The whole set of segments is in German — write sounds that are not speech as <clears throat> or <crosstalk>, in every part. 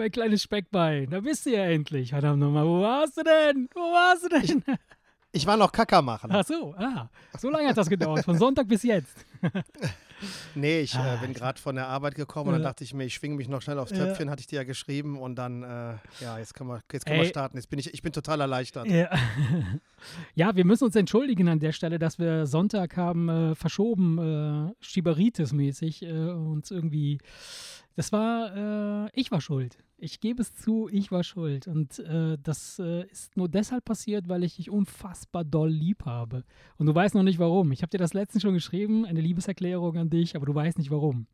mein kleines Speckbein, da bist du ja endlich. Verdammt nochmal, wo warst du denn? Wo warst du denn? Ich, ich war noch Kacker machen. Ach so, ah, so lange hat das gedauert, von Sonntag bis jetzt. <laughs> Nee, ich äh, bin gerade von der Arbeit gekommen und dann dachte ich mir, ich schwinge mich noch schnell aufs Töpfchen, hatte ich dir ja geschrieben und dann, äh, ja, jetzt können wir, jetzt können wir starten. Jetzt bin ich, ich bin total erleichtert. Ja. <laughs> ja, wir müssen uns entschuldigen an der Stelle, dass wir Sonntag haben äh, verschoben, äh, Schieberitis-mäßig, äh, uns irgendwie, das war, äh, ich war schuld. Ich gebe es zu, ich war schuld. Und äh, das äh, ist nur deshalb passiert, weil ich dich unfassbar doll lieb habe. Und du weißt noch nicht warum. Ich habe dir das letztens schon geschrieben, eine Liebeserklärung an dich, aber du weißt nicht warum.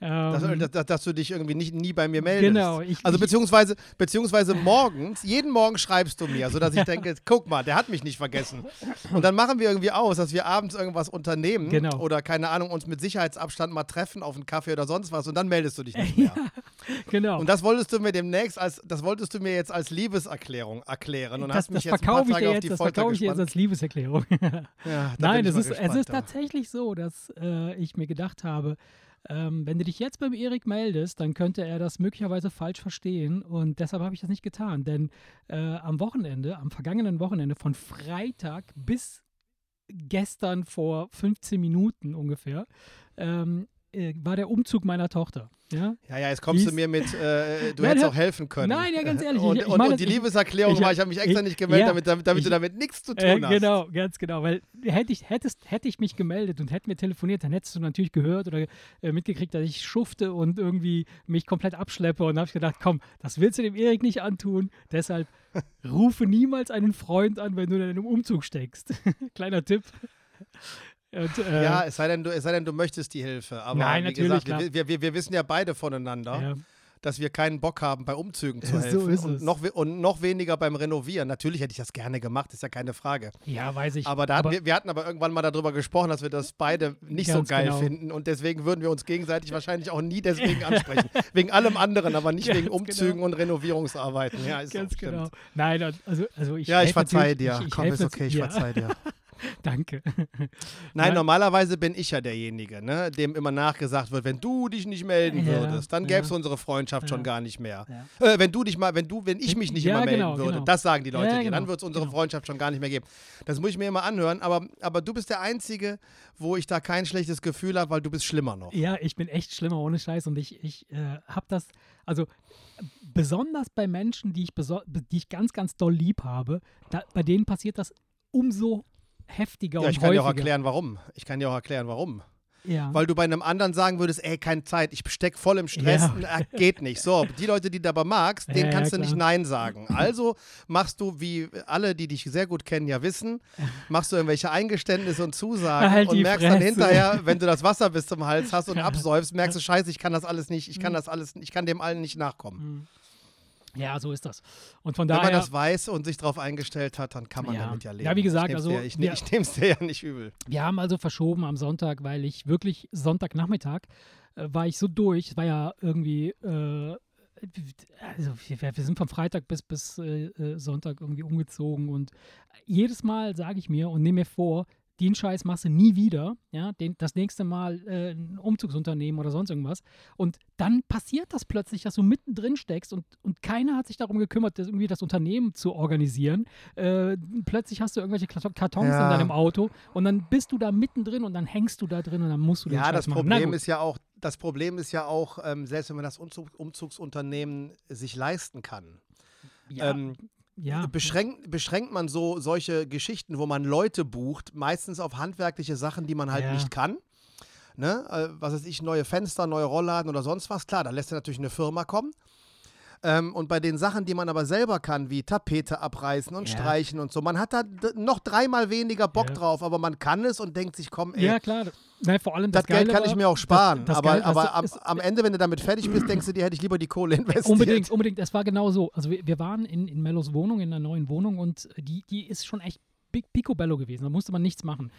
Dass, ähm, dass, dass, du dich irgendwie nicht, nie bei mir meldest. Genau. Ich, also beziehungsweise, beziehungsweise morgens, jeden Morgen schreibst du mir, sodass ich denke, <laughs> guck mal, der hat mich nicht vergessen. Und dann machen wir irgendwie aus, dass wir abends irgendwas unternehmen genau. oder keine Ahnung, uns mit Sicherheitsabstand mal treffen auf einen Kaffee oder sonst was und dann meldest du dich <laughs> nicht mehr. Ja, genau. Und das wolltest du mir demnächst als, das wolltest du mir jetzt als Liebeserklärung erklären und das, hast mich jetzt ein paar Tage jetzt, auf die das Folter verkaufe ich gespannt. jetzt als Liebeserklärung. Ja, Nein, es ist, es ist tatsächlich so, dass äh, ich mir gedacht habe, ähm, wenn du dich jetzt beim Erik meldest, dann könnte er das möglicherweise falsch verstehen und deshalb habe ich das nicht getan. Denn äh, am Wochenende, am vergangenen Wochenende, von Freitag bis gestern vor 15 Minuten ungefähr, ähm, äh, war der Umzug meiner Tochter. Ja, Ja, ja, jetzt kommst Die du mir mit, äh, <laughs> du Nein, hättest auch helfen können. Nein, ja, ganz ehrlich, Und, ich- ich und, meine, und die ich- Liebeserklärung ich- war, ich habe mich extra ich- nicht gemeldet, ja, damit, damit, damit du damit nichts zu tun Äh, hast. genau, ganz genau. Weil hätte ich, hättest, hätte ich mich gemeldet und hätten wir telefoniert, dann hättest du natürlich gehört oder äh, mitgekriegt, dass ich schufte und irgendwie mich komplett abschleppe. Und habe ich gedacht, komm, das willst du dem Erik nicht antun. Deshalb <laughs> rufe niemals einen Freund an, wenn du in einem Umzug steckst. <laughs> Kleiner Tipp. Und, äh, Ja, es sei, denn, du, es sei denn, du möchtest die Hilfe. Aber Nein, wie natürlich, gesagt, wir, wir, wir, wir wissen ja beide voneinander, ja. dass wir keinen Bock haben, bei Umzügen zu <laughs> So helfen. ist und, es. noch, und noch weniger beim Renovieren. Natürlich hätte ich das gerne gemacht, ist ja keine Frage. ja, weiß ich. Aber, hatten wir, wir hatten aber irgendwann mal darüber gesprochen, dass wir das beide nicht so geil genau. finden. Und deswegen würden wir uns gegenseitig wahrscheinlich auch nie <laughs> deswegen ansprechen. wegen allem anderen, aber nicht Ganz wegen Umzügen genau. und Renovierungsarbeiten. Ja, ist Ganz genau. Nein, also, also ich Ja, ich helfe verzeih natürlich- dir. Ich, ich Komm, ist okay, ich ja, verzeih dir. <laughs> Danke. Nein, Nein. normalerweise bin ich ja derjenige, ne, dem immer nachgesagt wird, wenn du dich nicht melden Ja, würdest, dann gäbe es ja. unsere Freundschaft schon Ja. gar nicht mehr. Äh, wenn du dich mal, wenn du, wenn ich mich nicht immer melden genau, würde, genau. das sagen die Leute dir, dann genau, wird es unsere genau. Freundschaft schon gar nicht mehr geben. Das muss ich mir immer anhören, aber, aber du bist der Einzige, wo ich da kein schlechtes Gefühl habe, weil du bist schlimmer noch. Ja, ich bin echt schlimmer ohne Scheiß und ich, ich äh, habe das, also besonders bei Menschen, die ich, die ich ganz, ganz doll lieb habe, da, bei denen passiert das umso heftiger Ja, und ich kann dir auch erklären, warum. Ich kann dir auch erklären, warum. Ja. Weil du bei einem anderen sagen würdest, ey, keine Zeit, ich steck voll im Stress, Ja. geht nicht. So, die Leute, die du aber magst, denen Ja, kannst du nicht. Nein sagen. Also machst du, wie alle, die dich sehr gut kennen, ja wissen, machst du irgendwelche Eingeständnisse und Zusagen Halt und merkst dann Fresse. hinterher, wenn du das Wasser bis zum Hals hast und absäufst, merkst du, scheiße, ich kann das alles nicht, Mhm. ich kann das alles, ich kann dem allen nicht nachkommen. Ja, so ist das. Und von Wenn man daher, das weiß und sich darauf eingestellt hat, dann kann man Ja. damit ja leben. Ja, wie gesagt, ich also dir, ich, ich nehme es dir ja nicht übel. wir haben also verschoben am Sonntag, weil ich wirklich Sonntagnachmittag äh, war ich so durch. Es war ja irgendwie, äh, also wir, wir sind vom Freitag bis, bis äh, äh, Sonntag irgendwie umgezogen und jedes Mal sage ich mir und nehme mir vor, den Scheiß machst du nie wieder, ja, den, das nächste Mal äh, ein Umzugsunternehmen oder sonst irgendwas. Und dann passiert das plötzlich, dass du mittendrin steckst und, und keiner hat sich darum gekümmert, das irgendwie das Unternehmen zu organisieren. Äh, plötzlich hast du irgendwelche Karton- Kartons Ja. in deinem Auto und dann bist du da mittendrin und dann hängst du da drin und dann musst du den Ja, Scheiß das machen. Problem ist ja auch, das Problem ist ja auch, ähm, selbst wenn man das Umzug, Umzugsunternehmen sich leisten kann, ja, ähm, ja, beschränkt, beschränkt man so solche Geschichten, wo man Leute bucht, meistens auf handwerkliche Sachen, die man halt Ja. nicht kann. Ne? Äh, was weiß ich, neue Fenster, neue Rollladen oder sonst was. Klar, da lässt er natürlich eine Firma kommen. Ähm, und bei den Sachen, die man aber selber kann, wie Tapete abreißen und Ja. streichen und so, man hat da noch dreimal weniger Bock Ja. drauf, aber man kann es und denkt sich, komm, ey, ja, klar. Nein, vor allem das, das, Geld Geile kann ich war- mir auch sparen. das aber Geile- das aber am, ist- am Ende, wenn du damit fertig bist, denkst du dir, hätte ich lieber die Kohle investiert. Unbedingt, unbedingt. Es war genau so. Also wir, wir waren in, in Mellos Wohnung, in einer neuen Wohnung und die, die ist schon echt picobello gewesen. Da musste man nichts machen.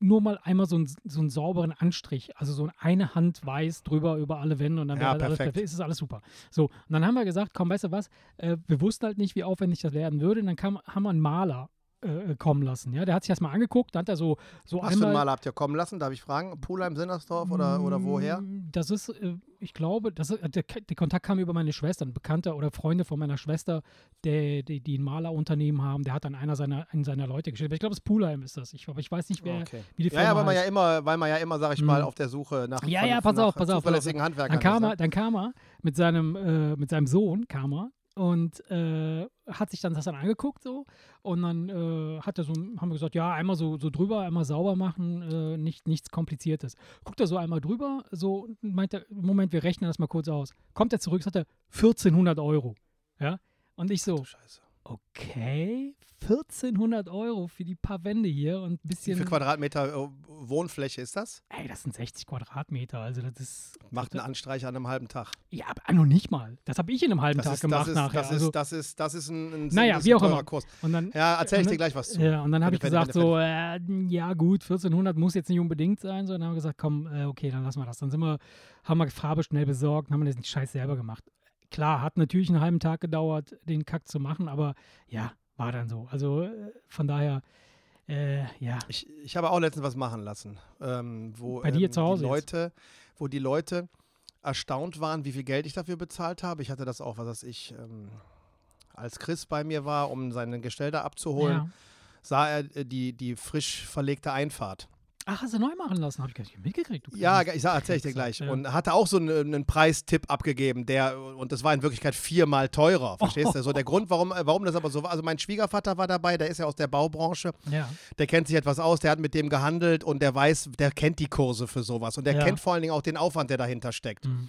Nur mal einmal so, ein, so einen sauberen Anstrich. Also so eine Hand weiß drüber über alle Wände und dann Ja, halt alles perfekt. Ist es alles super. So, und dann haben wir gesagt, komm, weißt du was, äh, wir wussten halt nicht, wie aufwendig das werden würde. Und dann kam, haben wir einen Maler äh, kommen lassen. Ja, der hat sich das mal angeguckt, dann hat er so, so Was für einen einmal. Maler habt ihr kommen lassen? Darf ich fragen? Pulheim, Sinnersdorf oder, oder woher? Mm, Das ist, äh, ich glaube, das ist, der, der Kontakt kam über meine Schwester, ein Bekannter oder Freunde von meiner Schwester, der, die, die ein Malerunternehmen haben. Der hat dann einer seiner, einen seiner Leute geschickt. Ich glaube, es ist Pulheim ist das. Ich, aber ich weiß nicht, wer, Okay. wie die Ja, Firma ja, weil man ja immer, weil man ja immer, sag ich mal, Mhm. auf der Suche nach, Ja, von- ja, pass nach auf, pass auf, pass auf. zuverlässigen Handwerkern Dann kam, ist, er, ne? dann kam er mit seinem, äh, mit seinem Sohn, kam er und äh, hat sich dann das dann angeguckt so und dann äh, hat er so, haben wir gesagt, ja, einmal so, so drüber, einmal sauber machen, äh, nicht, nichts Kompliziertes. Guckt er so einmal drüber, so meint Moment, wir rechnen das mal kurz aus. Kommt er zurück, sagt er, 1400 Euro. Ja, und ich so, Scheiße. Okay, 1400 Euro für die paar Wände hier und ein Wie bisschen, viel Quadratmeter äh, Wohnfläche ist das? ey, das sind 60 Quadratmeter, also das ist, Macht einen Anstreich an einem halben Tag. ja, aber noch nicht mal. Das habe ich in einem halben Das Tag ist, gemacht das ist, nachher. das, also, ist, das ist, das ist ein, ein Naja, wie auch immer. Kurs. und dann, Ja, erzähl ich dir gleich was zu. Ja, und dann habe ich gesagt, so, äh, ja gut, 1400 muss jetzt nicht unbedingt sein. So, dann haben wir gesagt, komm, äh, okay, dann lassen wir das. Dann sind wir, haben wir Farbe schnell besorgt und haben den Scheiß selber gemacht. Klar, hat natürlich einen halben Tag gedauert, den Kack zu machen, aber ja, war dann so. Also äh, von daher, äh, ja. Ich, ich habe auch letztens was machen lassen, ähm, wo Bei dir ähm, zu Hause die jetzt? Leute, wo die Leute erstaunt waren, wie viel Geld ich dafür bezahlt habe. Ich hatte das auch, was weiß ich, ähm, als Chris bei mir war, um seine Gestell da abzuholen, ja. sah er äh, die, die frisch verlegte Einfahrt. Ach, hast du neu machen lassen? Habe ich gar nicht mitgekriegt. Du Ja, ich sag, erzähl ich dir gleich. Ja. Und hatte auch so einen, einen Preistipp abgegeben, der, und das war in Wirklichkeit viermal teurer. Verstehst du? So der Grund, warum, warum das aber so war. Also mein Schwiegervater war dabei, der ist ja aus der Baubranche. ja. Der kennt sich etwas aus, der hat mit dem gehandelt und der weiß, der kennt die Kurse für sowas. Und der Ja. kennt vor allen Dingen auch den Aufwand, der dahinter steckt. Mhm.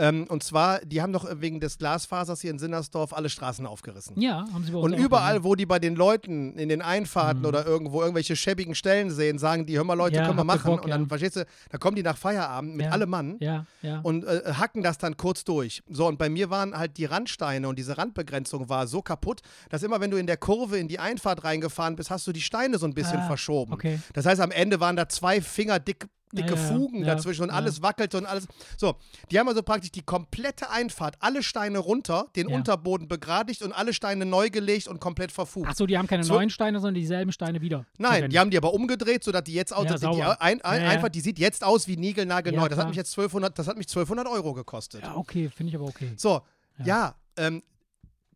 Ähm, und zwar, die haben doch wegen des Glasfasers hier in Sinnersdorf alle Straßen aufgerissen. ja, haben sie bei uns Und überall, wo die bei den Leuten in den Einfahrten Mhm. oder irgendwo irgendwelche schäbigen Stellen sehen, sagen die, hör mal Leute, Ja, können wir machen. Bock, und dann, ja. verstehst du, da kommen die nach Feierabend mit Ja. allem Mann Ja, ja. und äh, hacken das dann kurz durch. So, und bei mir waren halt die Randsteine und diese Randbegrenzung war so kaputt, dass immer, wenn du in der Kurve in die Einfahrt reingefahren bist, hast du die Steine so ein bisschen Ah, verschoben. okay. Das heißt, am Ende waren da zwei Finger dick, dicke Ja, Fugen ja, dazwischen und alles wackelte und alles. So, die haben also praktisch die komplette Einfahrt, alle Steine runter, den. Unterboden begradigt und alle Steine neu gelegt und komplett verfugt. Ach so, die haben keine So- neuen Steine, sondern dieselben Steine wieder. Nein, verwendet. die haben die aber umgedreht, sodass die jetzt aus, die, die ein, ein, einfach, die sieht jetzt aus wie niegelnagelneu. Das hat mich jetzt 1200, das hat mich 1200 Euro gekostet. Ja, okay, finde ich aber okay. So, Ja. ja, ähm,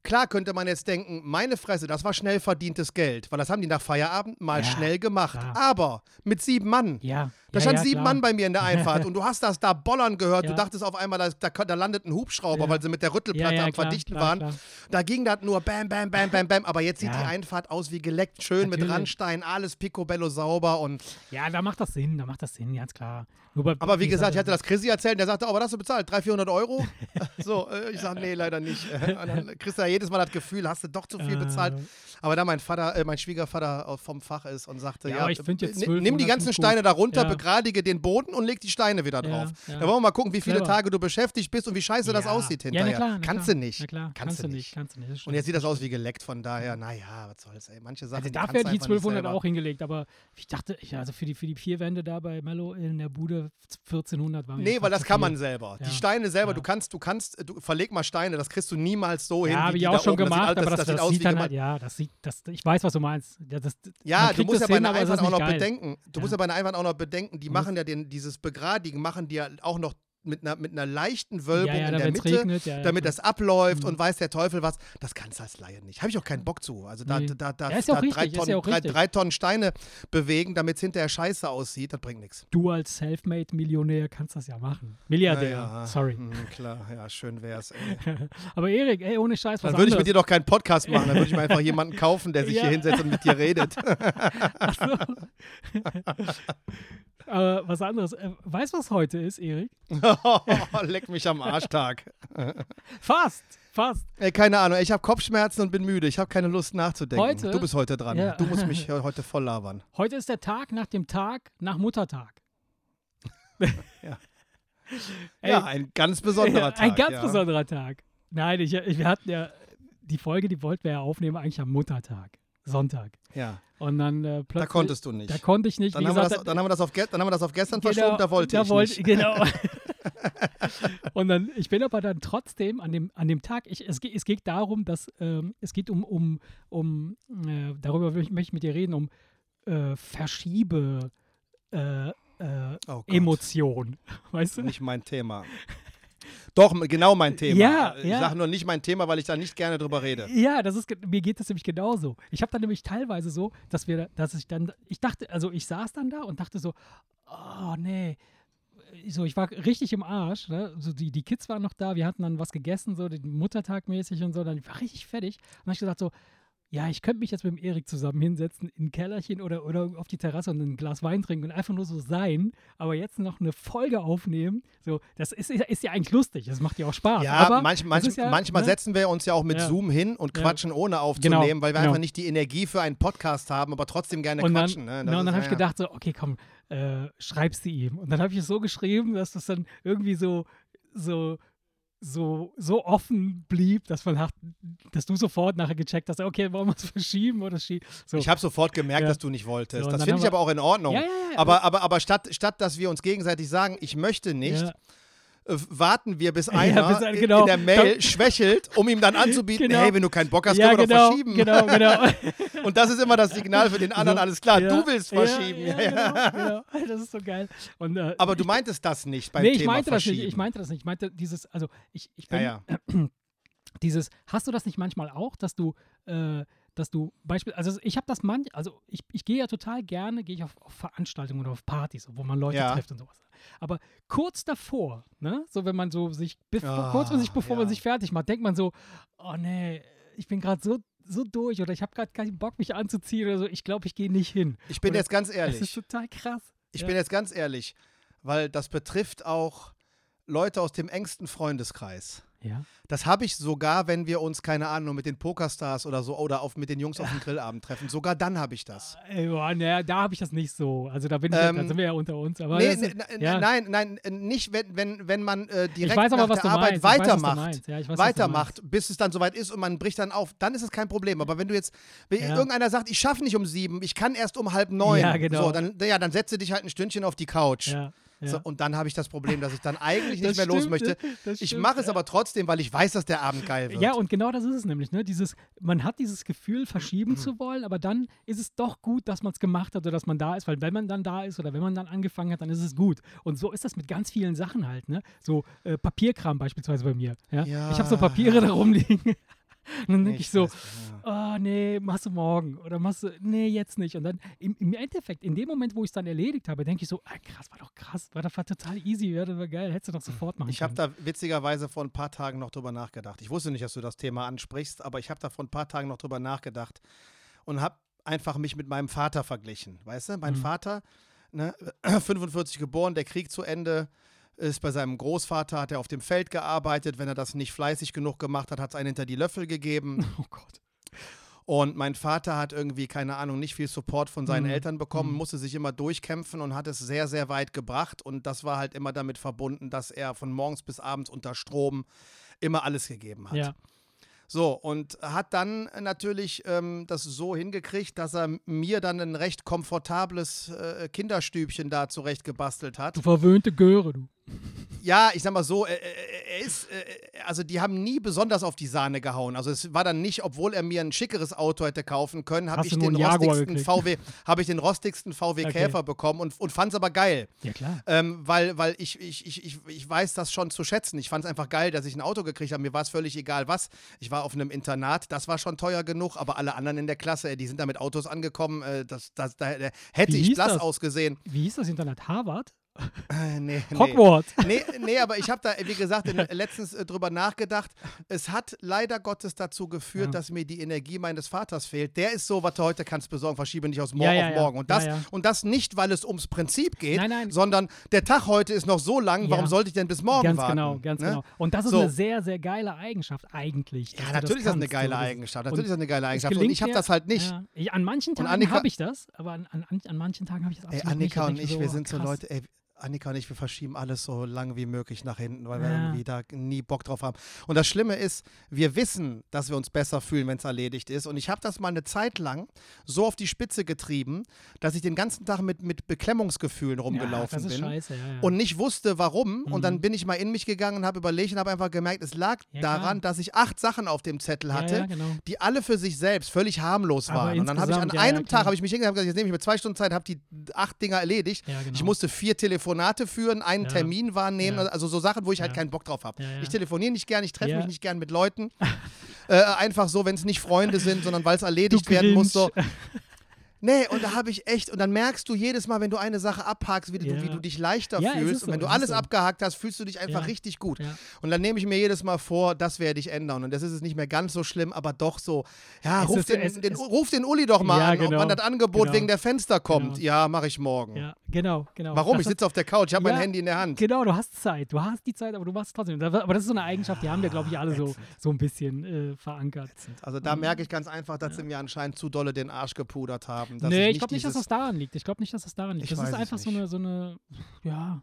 klar könnte man jetzt denken, meine Fresse, das war schnell verdientes Geld, weil das haben die nach Feierabend mal Ja, schnell gemacht. klar. Aber mit sieben Mann. Ja. Da ja, stand ja, sieben klar. Mann bei mir in der Einfahrt <laughs> und du hast das da bollern gehört. Du dachtest auf einmal, da, da, da landet ein Hubschrauber, weil sie mit der Rüttelplatte am klar, Verdichten klar, waren. Da ging das nur bam, bam, bam, bam, bam. Aber jetzt sieht die Einfahrt aus wie geleckt, schön mit Natürlich. Randstein, alles picobello sauber und Ja, da macht das Sinn, da macht das Sinn, ganz klar. Bei, Aber wie gesagt, ich hatte das Chrissy erzählt, der sagte, oh, was hast du bezahlt? 300, 400 Euro? <laughs> so, äh, ich sage, nee, leider nicht. <laughs> Und dann kriegst du ja jedes Mal das Gefühl, hast du doch zu viel Äh, bezahlt. Aber da mein Vater, äh, mein Schwiegervater aus- vom Fach ist und sagte, Ja, ja, ich jetzt n- 12 nimm die ganzen. Steine da runter, Ja. Begradige den Boden und leg die Steine wieder Ja, drauf. ja. Da wollen wir mal gucken, wie viele Clever. Tage du beschäftigt bist und wie scheiße das Ja. aussieht Ja, hinterher. na klar, na kannst klar. du nicht. Na klar, kannst, du nicht, kannst du nicht. Und jetzt sieht das aus wie geleckt, von daher, naja, was soll's, ey. Manche Sachen Also dafür kannst hätte ich die einfach nicht 1200 selber. auch hingelegt, aber ich dachte, ich, also für die, für die vier Wände da bei Mello in der Bude 1400 war mir Nee, weil das kann viel. man selber. Ja. Die Steine selber, Ja. du kannst, du kannst, du verleg mal Steine, das kriegst du niemals so hin. Ja, habe ich auch schon gemacht, aber das, sieht aus wie halt, ja, das sieht, das, ich weiß, was du meinst. Ja, das, Ja, du musst ja bei einer Einfahrt auch noch geil. bedenken. Du Ja. musst ja bei einer Einfahrt auch noch bedenken, die Du machen ja den, dieses Begradigen, machen die ja auch noch mit einer, mit einer leichten Wölbung ja, ja, in da, der Mitte, regnet, ja, damit das abläuft Mhm. und weiß der Teufel was. Das kannst du als Laie nicht. Habe ich auch keinen Bock zu. Also da, Nee. da, da, da drei, richtig, ist Tonnen, drei, drei Tonnen Steine bewegen, damit es hinterher scheiße aussieht, das bringt nichts. Du als Selfmade-Millionär kannst das ja machen. Milliardär, sorry. hm, klar, ja, schön wär's. Ey. <laughs> Aber Erik, ey, ohne Scheiß, was Dann würde ich mit dir doch keinen Podcast machen, dann würde ich mir einfach <laughs> jemanden kaufen, der sich hier hinsetzt und mit dir redet. <laughs> Ach so. Aber was anderes. Äh, weißt du, was heute ist, Erik? <laughs> Leck mich am Arschtag. <laughs> Fast, fast. Ey, keine Ahnung, ich habe Kopfschmerzen und bin müde. Ich habe keine Lust nachzudenken. Heute? Du bist heute dran. Ja. Du musst mich <laughs> he- heute voll labern. Heute ist der Tag nach dem Tag nach Muttertag. Ja. Ey, ja, ein ganz besonderer Tag. Ein ganz ja. besonderer Tag. Nein, ich, ich, wir hatten ja die Folge, die wollten wir ja aufnehmen, eigentlich am Muttertag. Sonntag. Ja. Und dann äh, plötzlich. Da konntest du nicht. Da konnte ich nicht. dann, haben wir das, dann, haben wir das auf, ge- dann haben wir das auf gestern Genau, verschoben, da wollte da ich wollte, nicht. Genau. <laughs> und dann, ich bin aber dann trotzdem an dem, an dem Tag, ich, es, geht, es geht darum, dass ähm, es geht um, um, um äh, darüber möchte ich mit dir reden, um äh, Verschiebe äh, äh, Oh Emotion. <laughs> Weißt du? Nicht mein Thema. Doch, genau mein Thema. Ja, ich ja. sage nur nicht mein Thema, weil ich da nicht gerne drüber rede. Ja, das ist, mir geht das nämlich genauso. Ich habe dann nämlich teilweise so, dass wir, dass ich dann, ich dachte, also ich saß dann da und dachte so, oh nee, so ich war richtig im Arsch. Ne? So die, die Kids waren noch da, wir hatten dann was gegessen, so den Muttertag mäßig und so. Dann ich war richtig fertig und dann habe ich gesagt so, ja, ich könnte mich jetzt mit dem Erik zusammen hinsetzen in ein Kellerchen oder, oder auf die Terrasse und ein Glas Wein trinken und einfach nur so sein, aber jetzt noch eine Folge aufnehmen. So, das ist, ist ja eigentlich lustig, das macht ja auch Spaß. Ja, aber manch, manch, ja, manchmal ne? setzen wir uns ja auch mit Ja. Zoom hin und Ja. quatschen ohne aufzunehmen, Genau, weil wir genau. einfach nicht die Energie für einen Podcast haben, aber trotzdem gerne und dann, quatschen. Ne? na, und dann habe ich ja, ja. gedacht, so, okay, komm, äh, schreibst du ihm. Und dann habe ich es so geschrieben, dass das dann irgendwie so, so, so, so offen blieb, dass man hat, dass du sofort nachher gecheckt hast, okay, wollen wir es <laughs> verschieben oder schieben? So. Ich habe sofort gemerkt, Ja. dass du nicht wolltest. So, das finde ich aber auch in Ordnung. ja, ja, Aber, aber, aber statt, statt, dass wir uns gegenseitig sagen, ich möchte nicht, äh, warten wir, bis <laughs> einer bis ein- in- genau. in der Mail schwächelt, um ihm dann anzubieten, Genau. hey, wenn du keinen Bock hast, ja, können wir genau, doch verschieben. genau, genau. <laughs> Und das ist immer das Signal für den anderen, So, alles klar, ja, du willst verschieben. Ja, Ja, <laughs> ja. Genau, genau. Das ist so geil. Und, äh, Aber du meintest das nicht beim nee, ich Thema meinte das verschieben. nicht. Ich meinte das nicht. Ich meinte dieses, also ich, ich bin, ja, ja. <clears throat> dieses, hast du das nicht manchmal auch, dass du, äh, dass du Beispiel, also ich habe das manch, also ich, ich gehe ja total gerne, gehe ich auf, auf Veranstaltungen oder auf Partys, wo man Leute Ja. trifft und sowas. Aber kurz davor, ne, so wenn man so sich, bev Ah, kurz vor sich, bevor man ja. sich fertig macht, denkt man so, oh nee, ich bin gerade so, so durch oder ich habe gerade keinen Bock, mich anzuziehen oder so, ich glaube, ich gehe nicht hin. Ich bin Oder- jetzt ganz Das ehrlich. ist total krass. Ich ja. bin jetzt ganz ehrlich, weil das betrifft auch Leute aus dem engsten Freundeskreis. Ja. Das habe ich sogar, wenn wir uns, keine Ahnung, mit den Pokerstars oder so oder auf, mit den Jungs auf dem Grillabend treffen. Sogar dann habe ich das. Ey, boah, naja, da habe ich das nicht so. Also da bin ich, Ähm, da sind wir ja unter uns. Aber Nee, das nee, ist- n- ja. Nein, nein, äh, nicht, wenn, wenn, wenn man äh, direkt weiß aber, nach der Arbeit meinst. Ich weiß, was du weitermacht. Ja, weiß, du weitermacht, bis es dann soweit ist und man bricht dann auf, dann ist es kein Problem. Aber wenn du jetzt, wenn Ja. irgendeiner sagt, ich schaffe nicht um sieben, ich kann erst um halb neun, Ja, genau. so, dann, ja, dann setze dich halt ein Stündchen auf die Couch. Ja, ja. So, und dann habe ich das Problem, dass ich dann eigentlich nicht mehr los stimmt, möchte. das Ich stimmt, mache es ja. aber trotzdem, weil ich weiß, dass der Abend geil wird. Ja, und genau das ist es nämlich, ne? Dieses, man hat dieses Gefühl, Mhm. verschieben zu wollen, aber dann ist es doch gut, dass man es gemacht hat oder dass man da ist, weil wenn man dann da ist oder wenn man dann angefangen hat, dann ist es gut. Und so ist das mit ganz vielen Sachen halt, ne? So äh, Papierkram beispielsweise bei mir. Ja, ich habe so Papiere da rumliegen. <laughs> Und dann denke ich, so, weiß, ja. oh nee, machst du morgen oder machst du, nee, jetzt nicht. Und dann im, im Endeffekt, in dem Moment, wo ich es dann erledigt habe, denke ich so, ah, krass, war doch krass, war das war total easy, ja, das war geil, hättest du doch sofort machen Ich habe können. da witzigerweise vor ein paar Tagen noch drüber nachgedacht. Ich wusste nicht, dass du das Thema ansprichst, aber ich habe da vor ein paar Tagen noch drüber nachgedacht und habe einfach mich mit meinem Vater verglichen. Weißt du, mein Mhm. Vater, ne, <clears throat> 45 geboren, der Krieg zu Ende, ist bei seinem Großvater, hat er auf dem Feld gearbeitet. Wenn er das nicht fleißig genug gemacht hat, hat es einen hinter die Löffel gegeben. <laughs> Oh Gott. Und mein Vater hat irgendwie, keine Ahnung, nicht viel Support von seinen Mhm. Eltern bekommen, Mhm. musste sich immer durchkämpfen und hat es sehr, sehr weit gebracht. Und das war halt immer damit verbunden, dass er von morgens bis abends unter Strom immer alles gegeben hat. Ja. So, und hat dann natürlich ähm, das so hingekriegt, dass er mir dann ein recht komfortables äh, Kinderstübchen da zurechtgebastelt hat. Du verwöhnte Göre, du. Ja, ich sag mal so, äh, äh, er ist, äh, also die haben nie besonders auf die Sahne gehauen. Also es war dann nicht, obwohl er mir ein schickeres Auto hätte kaufen können, habe ich den rostigsten? VW, habe ich den rostigsten VW Okay. Käfer bekommen und, und fand es aber geil. Ja, klar. Ähm, weil weil ich, ich, ich, ich, ich weiß das schon zu schätzen. Ich fand es einfach geil, dass ich ein Auto gekriegt habe. Mir war es völlig egal was. Ich war auf einem Internat, das war schon teuer genug, aber alle anderen in der Klasse, äh, die sind da mit Autos angekommen. Äh, das, das, da, hätte Wie ich blass das? ausgesehen. Wie hieß das Internet? Harvard? Äh, nee, nee. Hogwarts. Nee, nee, aber ich habe da, wie gesagt, in, letztens äh, drüber nachgedacht. Es hat leider Gottes dazu geführt, Ja. dass mir die Energie meines Vaters fehlt. Der ist so, was du heute kannst besorgen, verschiebe nicht aus morgen Ja, ja, auf morgen. Und das, und das nicht, weil es ums Prinzip geht, Nein, nein. sondern der Tag heute ist noch so lang, warum sollte ich denn bis morgen ganz warten? genau, ganz ne? genau. Und das ist So. eine sehr, sehr geile Eigenschaft eigentlich. Ja, natürlich ist das eine geile. Das- Eigenschaft. und Natürlich ist das eine geile Eigenschaft. Und ich habe das halt nicht. An manchen Tagen Annika- habe ich das, aber an, an, an, an manchen Tagen habe ich das Ey, absolut nicht. Annika und ich, so, wir oh, sind so krass. Leute, ey, Annika und ich, wir verschieben alles so lange wie möglich nach hinten, weil wir Ja. irgendwie da nie Bock drauf haben. Und das Schlimme ist, wir wissen, dass wir uns besser fühlen, wenn es erledigt ist. Und ich habe das mal eine Zeit lang so auf die Spitze getrieben, dass ich den ganzen Tag mit, mit Beklemmungsgefühlen ja, rumgelaufen das ist bin. scheiße, ja, ja. Und nicht wusste, warum. Und dann Mhm. bin ich mal in mich gegangen und habe überlegt und habe einfach gemerkt, es lag Ja, daran, dass ich acht Sachen auf dem Zettel hatte, ja, ja, genau. die alle für sich selbst völlig harmlos Aber waren. Und dann habe ich an ja, ja, einem. Tag, habe ich mich hingegangen und gesagt, jetzt nehme ich mir zwei Stunden Zeit, habe die acht Dinger erledigt. Ja, genau. Ich musste vier Telefonate führen, einen Ja. Termin wahrnehmen, Ja. also so Sachen, wo ich halt keinen Bock drauf habe. Ich telefoniere nicht gern, ich treffe mich nicht gern mit Leuten. <laughs> äh, einfach so, wenn es nicht Freunde sind, sondern weil es erledigt werden muss. So. Nee, und da habe ich echt, und dann merkst du jedes Mal, wenn du eine Sache abhakst, wie, du, Ja. wie du dich leichter Ja, fühlst. ist und so, wenn du alles so. abgehakt hast, fühlst du dich einfach Ja. richtig gut. Und dann nehme ich mir jedes Mal vor, das werde ich ändern. Und das ist es nicht mehr ganz so schlimm, aber doch so. Ja, Es ruf, ist- den, es- den, es- ruf den Uli doch mal an, ob genau. man das Angebot Genau. wegen der Fenster kommt. Genau. Ja, mache ich morgen. ja, genau, genau. Warum? Das Ich sitze auf der Couch, ich habe mein Handy in der Hand. Genau, du hast Zeit. Du hast die Zeit, aber du machst es trotzdem. Aber das ist so eine Eigenschaft, die haben wir, glaube ich, alle so, so ein bisschen äh, verankert. Also da merke ich ganz einfach, dass sie mir anscheinend zu dolle den Arsch gepudert haben. Dass nee, ich ich glaube nicht, dass das daran liegt. Ich glaube nicht, dass das daran liegt. Ich das ist einfach so eine, so eine, ja,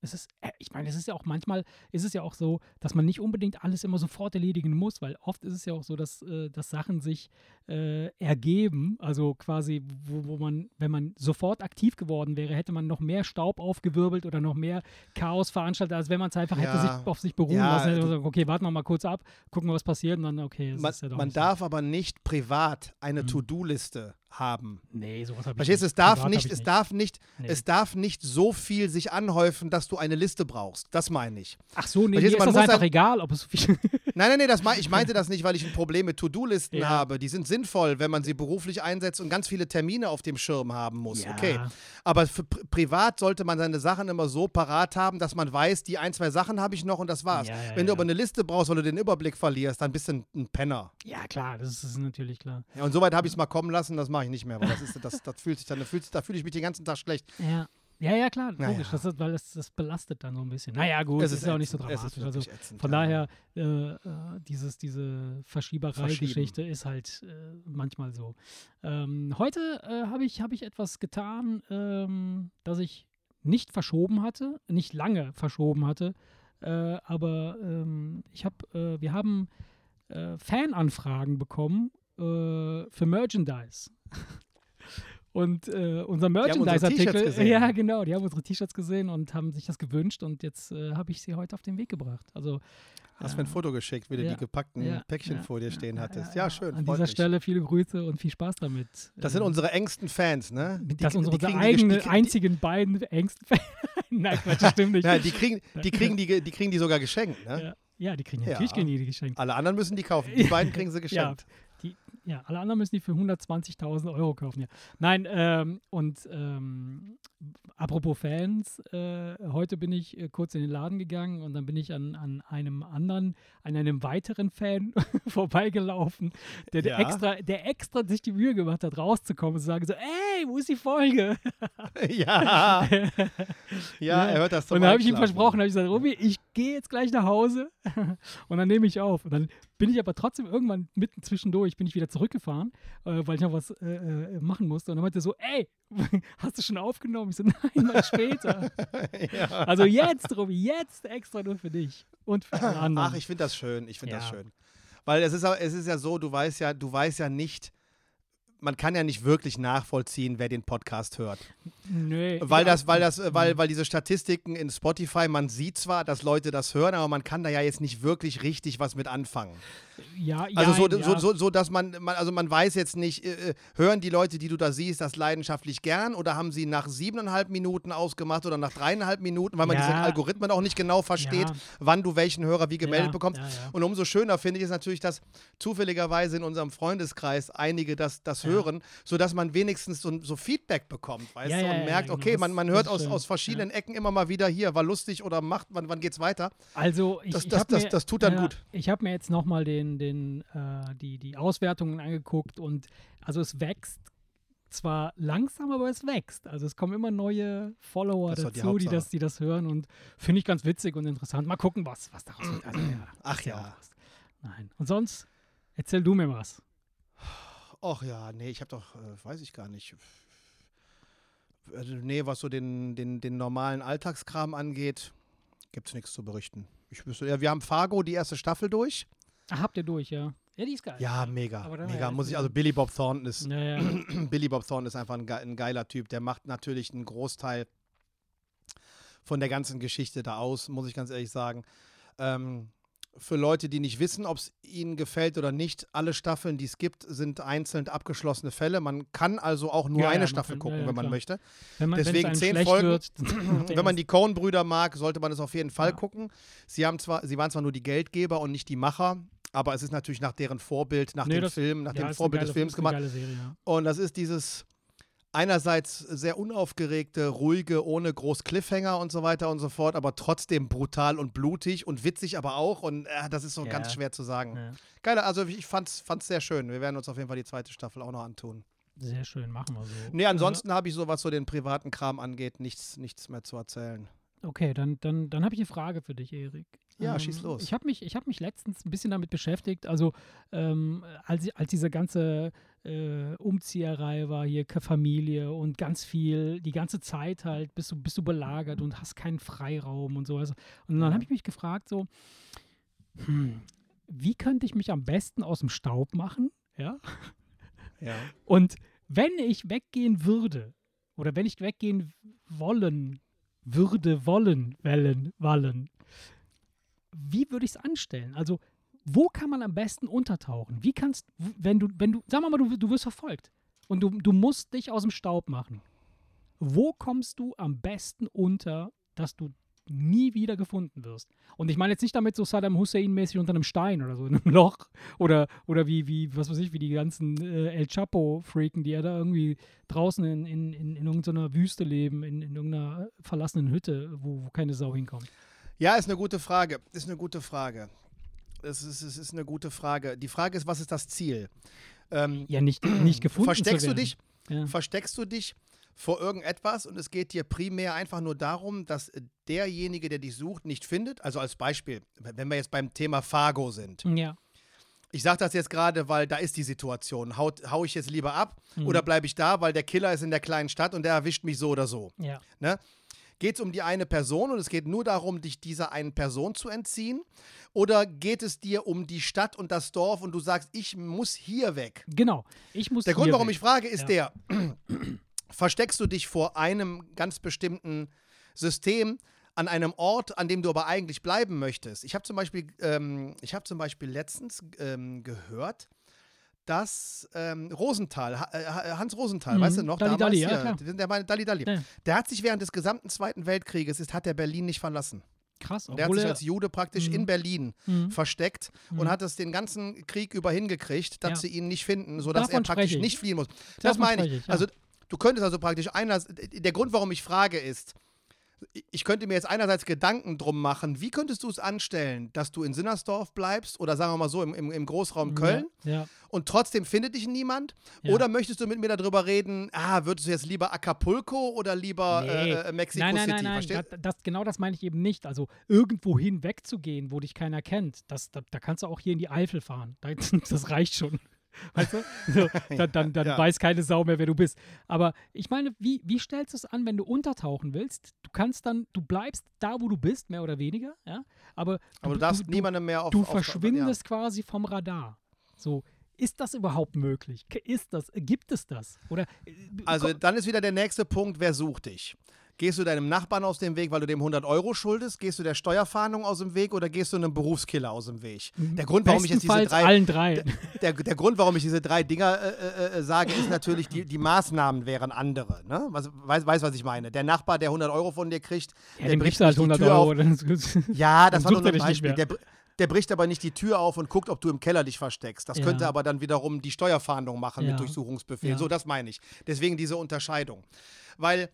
es ist, äh, ich meine, es ist ja auch manchmal, ist es ja auch so, dass man nicht unbedingt alles immer sofort erledigen muss, weil oft ist es ja auch so, dass, äh, dass Sachen sich äh, ergeben, also quasi, wo, wo man, wenn man sofort aktiv geworden wäre, hätte man noch mehr Staub aufgewirbelt oder noch mehr Chaos veranstaltet, als wenn man es einfach hätte Ja. sich auf sich beruhen Ja, lassen. Hätte man gesagt, okay, warten wir mal kurz ab, gucken wir, was passiert und dann, okay, das Man, ist ja doch man nicht so. darf aber nicht privat eine Mhm. To-Do-Liste haben. Nee, sowas habe ich Verstehst du, nicht. es darf nicht, ich es darf nicht, Nee. es darf nicht so viel sich anhäufen, dass du eine Liste brauchst. Das meine ich. Ach so, nee, Verstehst mir ist das einfach halt- egal, ob es so viel. Nein, nein, nein, das mein, ich meinte das nicht, weil ich ein Problem mit To-Do-Listen Ja. habe. Die sind sinnvoll, wenn man sie beruflich einsetzt und ganz viele Termine auf dem Schirm haben muss. Ja. Okay. Aber pri privat sollte man seine Sachen immer so parat haben, dass man weiß, die ein, zwei Sachen habe ich noch und das war's. Ja, wenn du aber eine Liste brauchst, weil du den Überblick verlierst, dann bist du ein, ein Penner. Ja, klar, das ist, natürlich klar. Ja, und soweit habe ich es mal kommen lassen, das mache ich nicht mehr, weil das ist, das, das fühlt sich dann, da fühle ich mich den ganzen Tag schlecht. Ja. Ja, ja, klar, Naja. logisch, das ist, weil das, das belastet dann so ein bisschen. Naja, gut, Es das ist ja auch nicht so ist dramatisch. Also ätzend, von daher, äh, äh, dieses, diese Verschieberei-Geschichte ist halt äh, manchmal so. Ähm, heute äh, habe ich, hab ich etwas getan, ähm, das ich nicht verschoben hatte, nicht lange verschoben hatte, äh, aber ähm, ich habe, äh, wir haben Fananfragen bekommen für Merchandise. <laughs> Und äh, unser unsere Merchandise-Artikel, ja genau, die haben unsere T-Shirts gesehen und haben sich das gewünscht und jetzt äh, habe ich sie heute auf den Weg gebracht. Also Hast mir ein Ja. Foto geschickt, wie du Ja. die gepackten ja, Päckchen ja, vor dir ja, stehen ja, hattest. ja, Ja, ja. schön. An dieser mich. Stelle viele Grüße und viel Spaß damit. Das sind Ähm, unsere engsten Fans, ne? das sind unsere die eigenen, die- einzigen beiden engsten Fans. <laughs> Nein, Quatsch, das stimmt nicht. Nein, die kriegen, die, <laughs> kriegen die, die kriegen die sogar geschenkt, ne? ja, ja, die kriegen natürlich Ja. kriegen die, die geschenkt. Alle anderen müssen die kaufen. Die <laughs> beiden kriegen sie geschenkt. Ja, alle anderen müssen die für 120.000 Euro kaufen. Ja. Nein, ähm, und ähm, apropos Fans, äh, heute bin ich äh, kurz in den Laden gegangen und dann bin ich an, an einem anderen, an einem weiteren Fan <laughs> vorbeigelaufen, der, der, Ja. extra, der extra sich die Mühe gemacht hat, rauszukommen und zu sagen so, ey, wo ist die Folge? <laughs> Ja. <laughs> ja, er hört das zum Und dann habe ich ihm versprochen, habe ich gesagt, Robi, ich gehe jetzt gleich nach Hause und dann nehme ich auf. Und dann bin ich aber trotzdem irgendwann mitten zwischendurch, bin ich wieder zurückgefahren, äh, weil ich noch was äh, äh, machen musste. Und dann meinte er so, ey, <laughs> hast du schon aufgenommen? Ich so, nein, mal später. <laughs> ja. also jetzt, Robi, jetzt extra nur für dich und für alle anderen. Ach, ich finde das schön. Ich finde das Ja. schön. Weil es ist, es ist ja so, du weißt ja, du weißt ja nicht, man kann ja nicht wirklich nachvollziehen, wer den Podcast hört. nee, Weil ja, das, weil das, weil, weil diese Statistiken in Spotify, man sieht zwar, dass Leute das hören, aber man kann da ja jetzt nicht wirklich richtig was mit anfangen. ja, Also so, ja, so, so, so, dass man, man, also man weiß jetzt nicht, äh, äh, hören die Leute, die du da siehst, das leidenschaftlich gern oder haben sie nach siebeneinhalb Minuten ausgemacht oder nach dreieinhalb Minuten, weil man Ja. diese Algorithmen auch nicht genau versteht, Ja. wann du welchen Hörer wie gemeldet Ja, bekommst. ja, ja. Und umso schöner finde ich es natürlich, dass zufälligerweise in unserem Freundeskreis einige das, das Ja. Hören, sodass man wenigstens so, so Feedback bekommt, weißt Ja, du, und ja, merkt, genau. okay, man, man hört aus, schön. aus verschiedenen Ecken immer mal wieder hier, war lustig oder macht, wann, wann geht's weiter? Also ich, Das- ich das- mir, das tut dann gut. Ich habe mir jetzt nochmal den, den, äh, die, die Auswertungen angeguckt und also es wächst zwar langsam, aber es wächst. Also es kommen immer neue Follower Das die dazu, die Hauptsache. das, die das hören und finde ich ganz witzig und interessant. Mal gucken, was, was daraus wird. Also, ja, Ach ja. Nein. Und sonst erzähl du mir was. Ach ja, nee, ich habe doch, äh, weiß ich gar nicht. Also, nee, was so den, den, den normalen Alltagskram angeht, gibt es nichts zu berichten. Ich wüsste, ja, wir haben Fargo die erste Staffel durch. Ach, habt ihr durch, ja. Ja, die ist geil. Ja, mega. Mega. ja, Muss ich, also Billy Bob Thornton ist, Ja, ja. <clears throat> Billy Bob Thornton ist einfach ein, ein geiler Typ. Der macht natürlich einen Großteil von der ganzen Geschichte da aus, muss ich ganz ehrlich sagen. Ähm, für Leute, die nicht wissen, ob es ihnen gefällt oder nicht, alle Staffeln, die es gibt, sind einzeln abgeschlossene Fälle. Man kann also auch nur Ja, ja, eine man Staffel kann- gucken, ja, ja, wenn man möchte. Wenn man, Deswegen zehn Folgen. wird, <clears throat> Wenn man die Coen-Brüder mag, sollte man es auf jeden Fall Ja. gucken. Sie, haben zwar, sie waren zwar nur die Geldgeber und nicht die Macher, aber es ist natürlich nach deren Vorbild, nach Nee, dem das- Film, nach ja, dem Vorbild geile, des Films gemacht. Serie, ja. Und das ist dieses einerseits sehr unaufgeregte, ruhige, ohne groß Cliffhanger und so weiter und so fort, aber trotzdem brutal und blutig und witzig aber auch. Und äh, das ist so Ja. ganz schwer zu sagen. ja. Geil, also ich fand's, fand's sehr schön. Wir werden uns auf jeden Fall die zweite Staffel auch noch antun. Sehr schön, machen wir so. Nee, ansonsten habe ich so, was so den privaten Kram angeht, nichts, nichts mehr zu erzählen. Okay, dann, dann, dann habe ich eine Frage für dich, Erik. Ja, schieß los. Ich habe mich, ich hab mich letztens ein bisschen damit beschäftigt, also ähm, als, als diese ganze äh, Umzieherei war, hier Familie und ganz viel, die ganze Zeit halt bist du, bist du belagert und hast keinen Freiraum und so. Also, und dann habe ich mich gefragt, so, hm, wie könnte ich mich am besten aus dem Staub machen? Ja. Ja. Und wenn ich weggehen würde, oder wenn ich weggehen wollen würde, wollen, wellen, wallen, wie würde ich es anstellen? Also, wo kann man am besten untertauchen? Wie kannst, wenn du, wenn du, sagen wir mal, du, du wirst verfolgt und du, du musst dich aus dem Staub machen. Wo kommst du am besten unter, dass du nie wieder gefunden wirst? Und ich meine jetzt nicht damit so Saddam Hussein-mäßig unter einem Stein oder so in einem <laughs> Loch oder, oder wie, wie, was weiß ich, wie die ganzen äh, El Chapo-Freaken, die ja da irgendwie draußen in, in, in, in irgendeiner Wüste leben, in, in irgendeiner verlassenen Hütte, wo, wo keine Sau hinkommt. Ja, ist eine gute Frage. Ist eine gute Frage. Es ist, es ist eine gute Frage. Die Frage ist, was ist das Ziel? Ähm, Ja, nicht, nicht <clears throat> gefunden versteckst zu du werden. dich? Ja. Versteckst du dich vor irgendetwas und es geht dir primär einfach nur darum, dass derjenige, der dich sucht, nicht findet? Also als Beispiel, wenn wir jetzt beim Thema Fargo sind. Ja. Ich sage das jetzt gerade, weil da ist die Situation. Hau, hau ich jetzt lieber ab Mhm. oder bleibe ich da, weil der Killer ist in der kleinen Stadt und der erwischt mich so oder so? Ja. Ne? Geht es um die eine Person und es geht nur darum, dich dieser einen Person zu entziehen? Oder geht es dir um die Stadt und das Dorf und du sagst, ich muss hier weg? Genau. Ich muss Der Grund, warum weg. ich frage, ist Ja. der, versteckst du dich vor einem ganz bestimmten System an einem Ort, an dem du aber eigentlich bleiben möchtest? Ich habe zum Beispiel, ähm, ich habe zum Beispiel letztens ähm, gehört, dass ähm, Rosenthal, ha, äh, Hans Rosenthal, Mhm. weißt du noch, Dalli damals Dalli, ja, klar. der war Dalli Dalli. Ja. Der hat sich während des gesamten Zweiten Weltkrieges, ist, hat er Berlin nicht verlassen. Krass. Und der hat sich als Jude praktisch Mhm. in Berlin Mhm. versteckt und Mhm. hat es den ganzen Krieg über hingekriegt, dass Ja. sie ihn nicht finden, sodass Davon er praktisch nicht fliehen muss. Das Davon meine ich. ich, ja. Also du könntest also praktisch einer, der Grund, warum ich frage, ist, ich könnte mir jetzt einerseits Gedanken drum machen, wie könntest du es anstellen, dass du in Sinnersdorf bleibst oder sagen wir mal so im, im, im Großraum Köln Ja. ja. und trotzdem findet dich niemand? Ja. Oder möchtest du mit mir darüber reden, ah, würdest du jetzt lieber Acapulco oder lieber Nee. äh, äh, Mexico nein, nein, City? nein, nein. Verstehst? Das, das, genau das meine ich eben nicht. Also irgendwo hin wegzugehen, wo dich keiner kennt, das, da, da kannst du auch hier in die Eifel fahren. Da, <laughs> das reicht schon. Weißt du? <laughs> So, dann dann, dann Ja. weiß keine Sau mehr, wer du bist. Aber ich meine, wie, wie stellst du es an, wenn du untertauchen willst? Du kannst dann, du bleibst da, wo du bist, mehr oder weniger, ja. Aber, Aber du darfst niemandem mehr auf du auf- verschwindest quasi vom Radar. So, ist das überhaupt möglich? Ist das, gibt es das? Oder äh, Also dann ist wieder der nächste Punkt, wer sucht dich? Gehst du deinem Nachbarn aus dem Weg, weil du dem 100 Euro schuldest? Gehst du der Steuerfahndung aus dem Weg oder gehst du einem Berufskiller aus dem Weg? Der Grund, warum ich jetzt diese drei, allen drei. der, der Grund, warum ich diese drei Dinger äh, äh, äh, sage, ist natürlich, die, die Maßnahmen wären andere. Ne? Was, weiß, weiß, was ich meine. Der Nachbar, der 100 Euro von dir kriegt, Ja, der bricht halt nicht die 100 Tür Euro. Ja, das war nur ein Beispiel. Der, der bricht aber nicht die Tür auf und guckt, ob du im Keller dich versteckst. Das Ja. könnte aber dann wiederum die Steuerfahndung machen Ja. mit Durchsuchungsbefehl. Ja. So, das meine ich. Deswegen diese Unterscheidung. Weil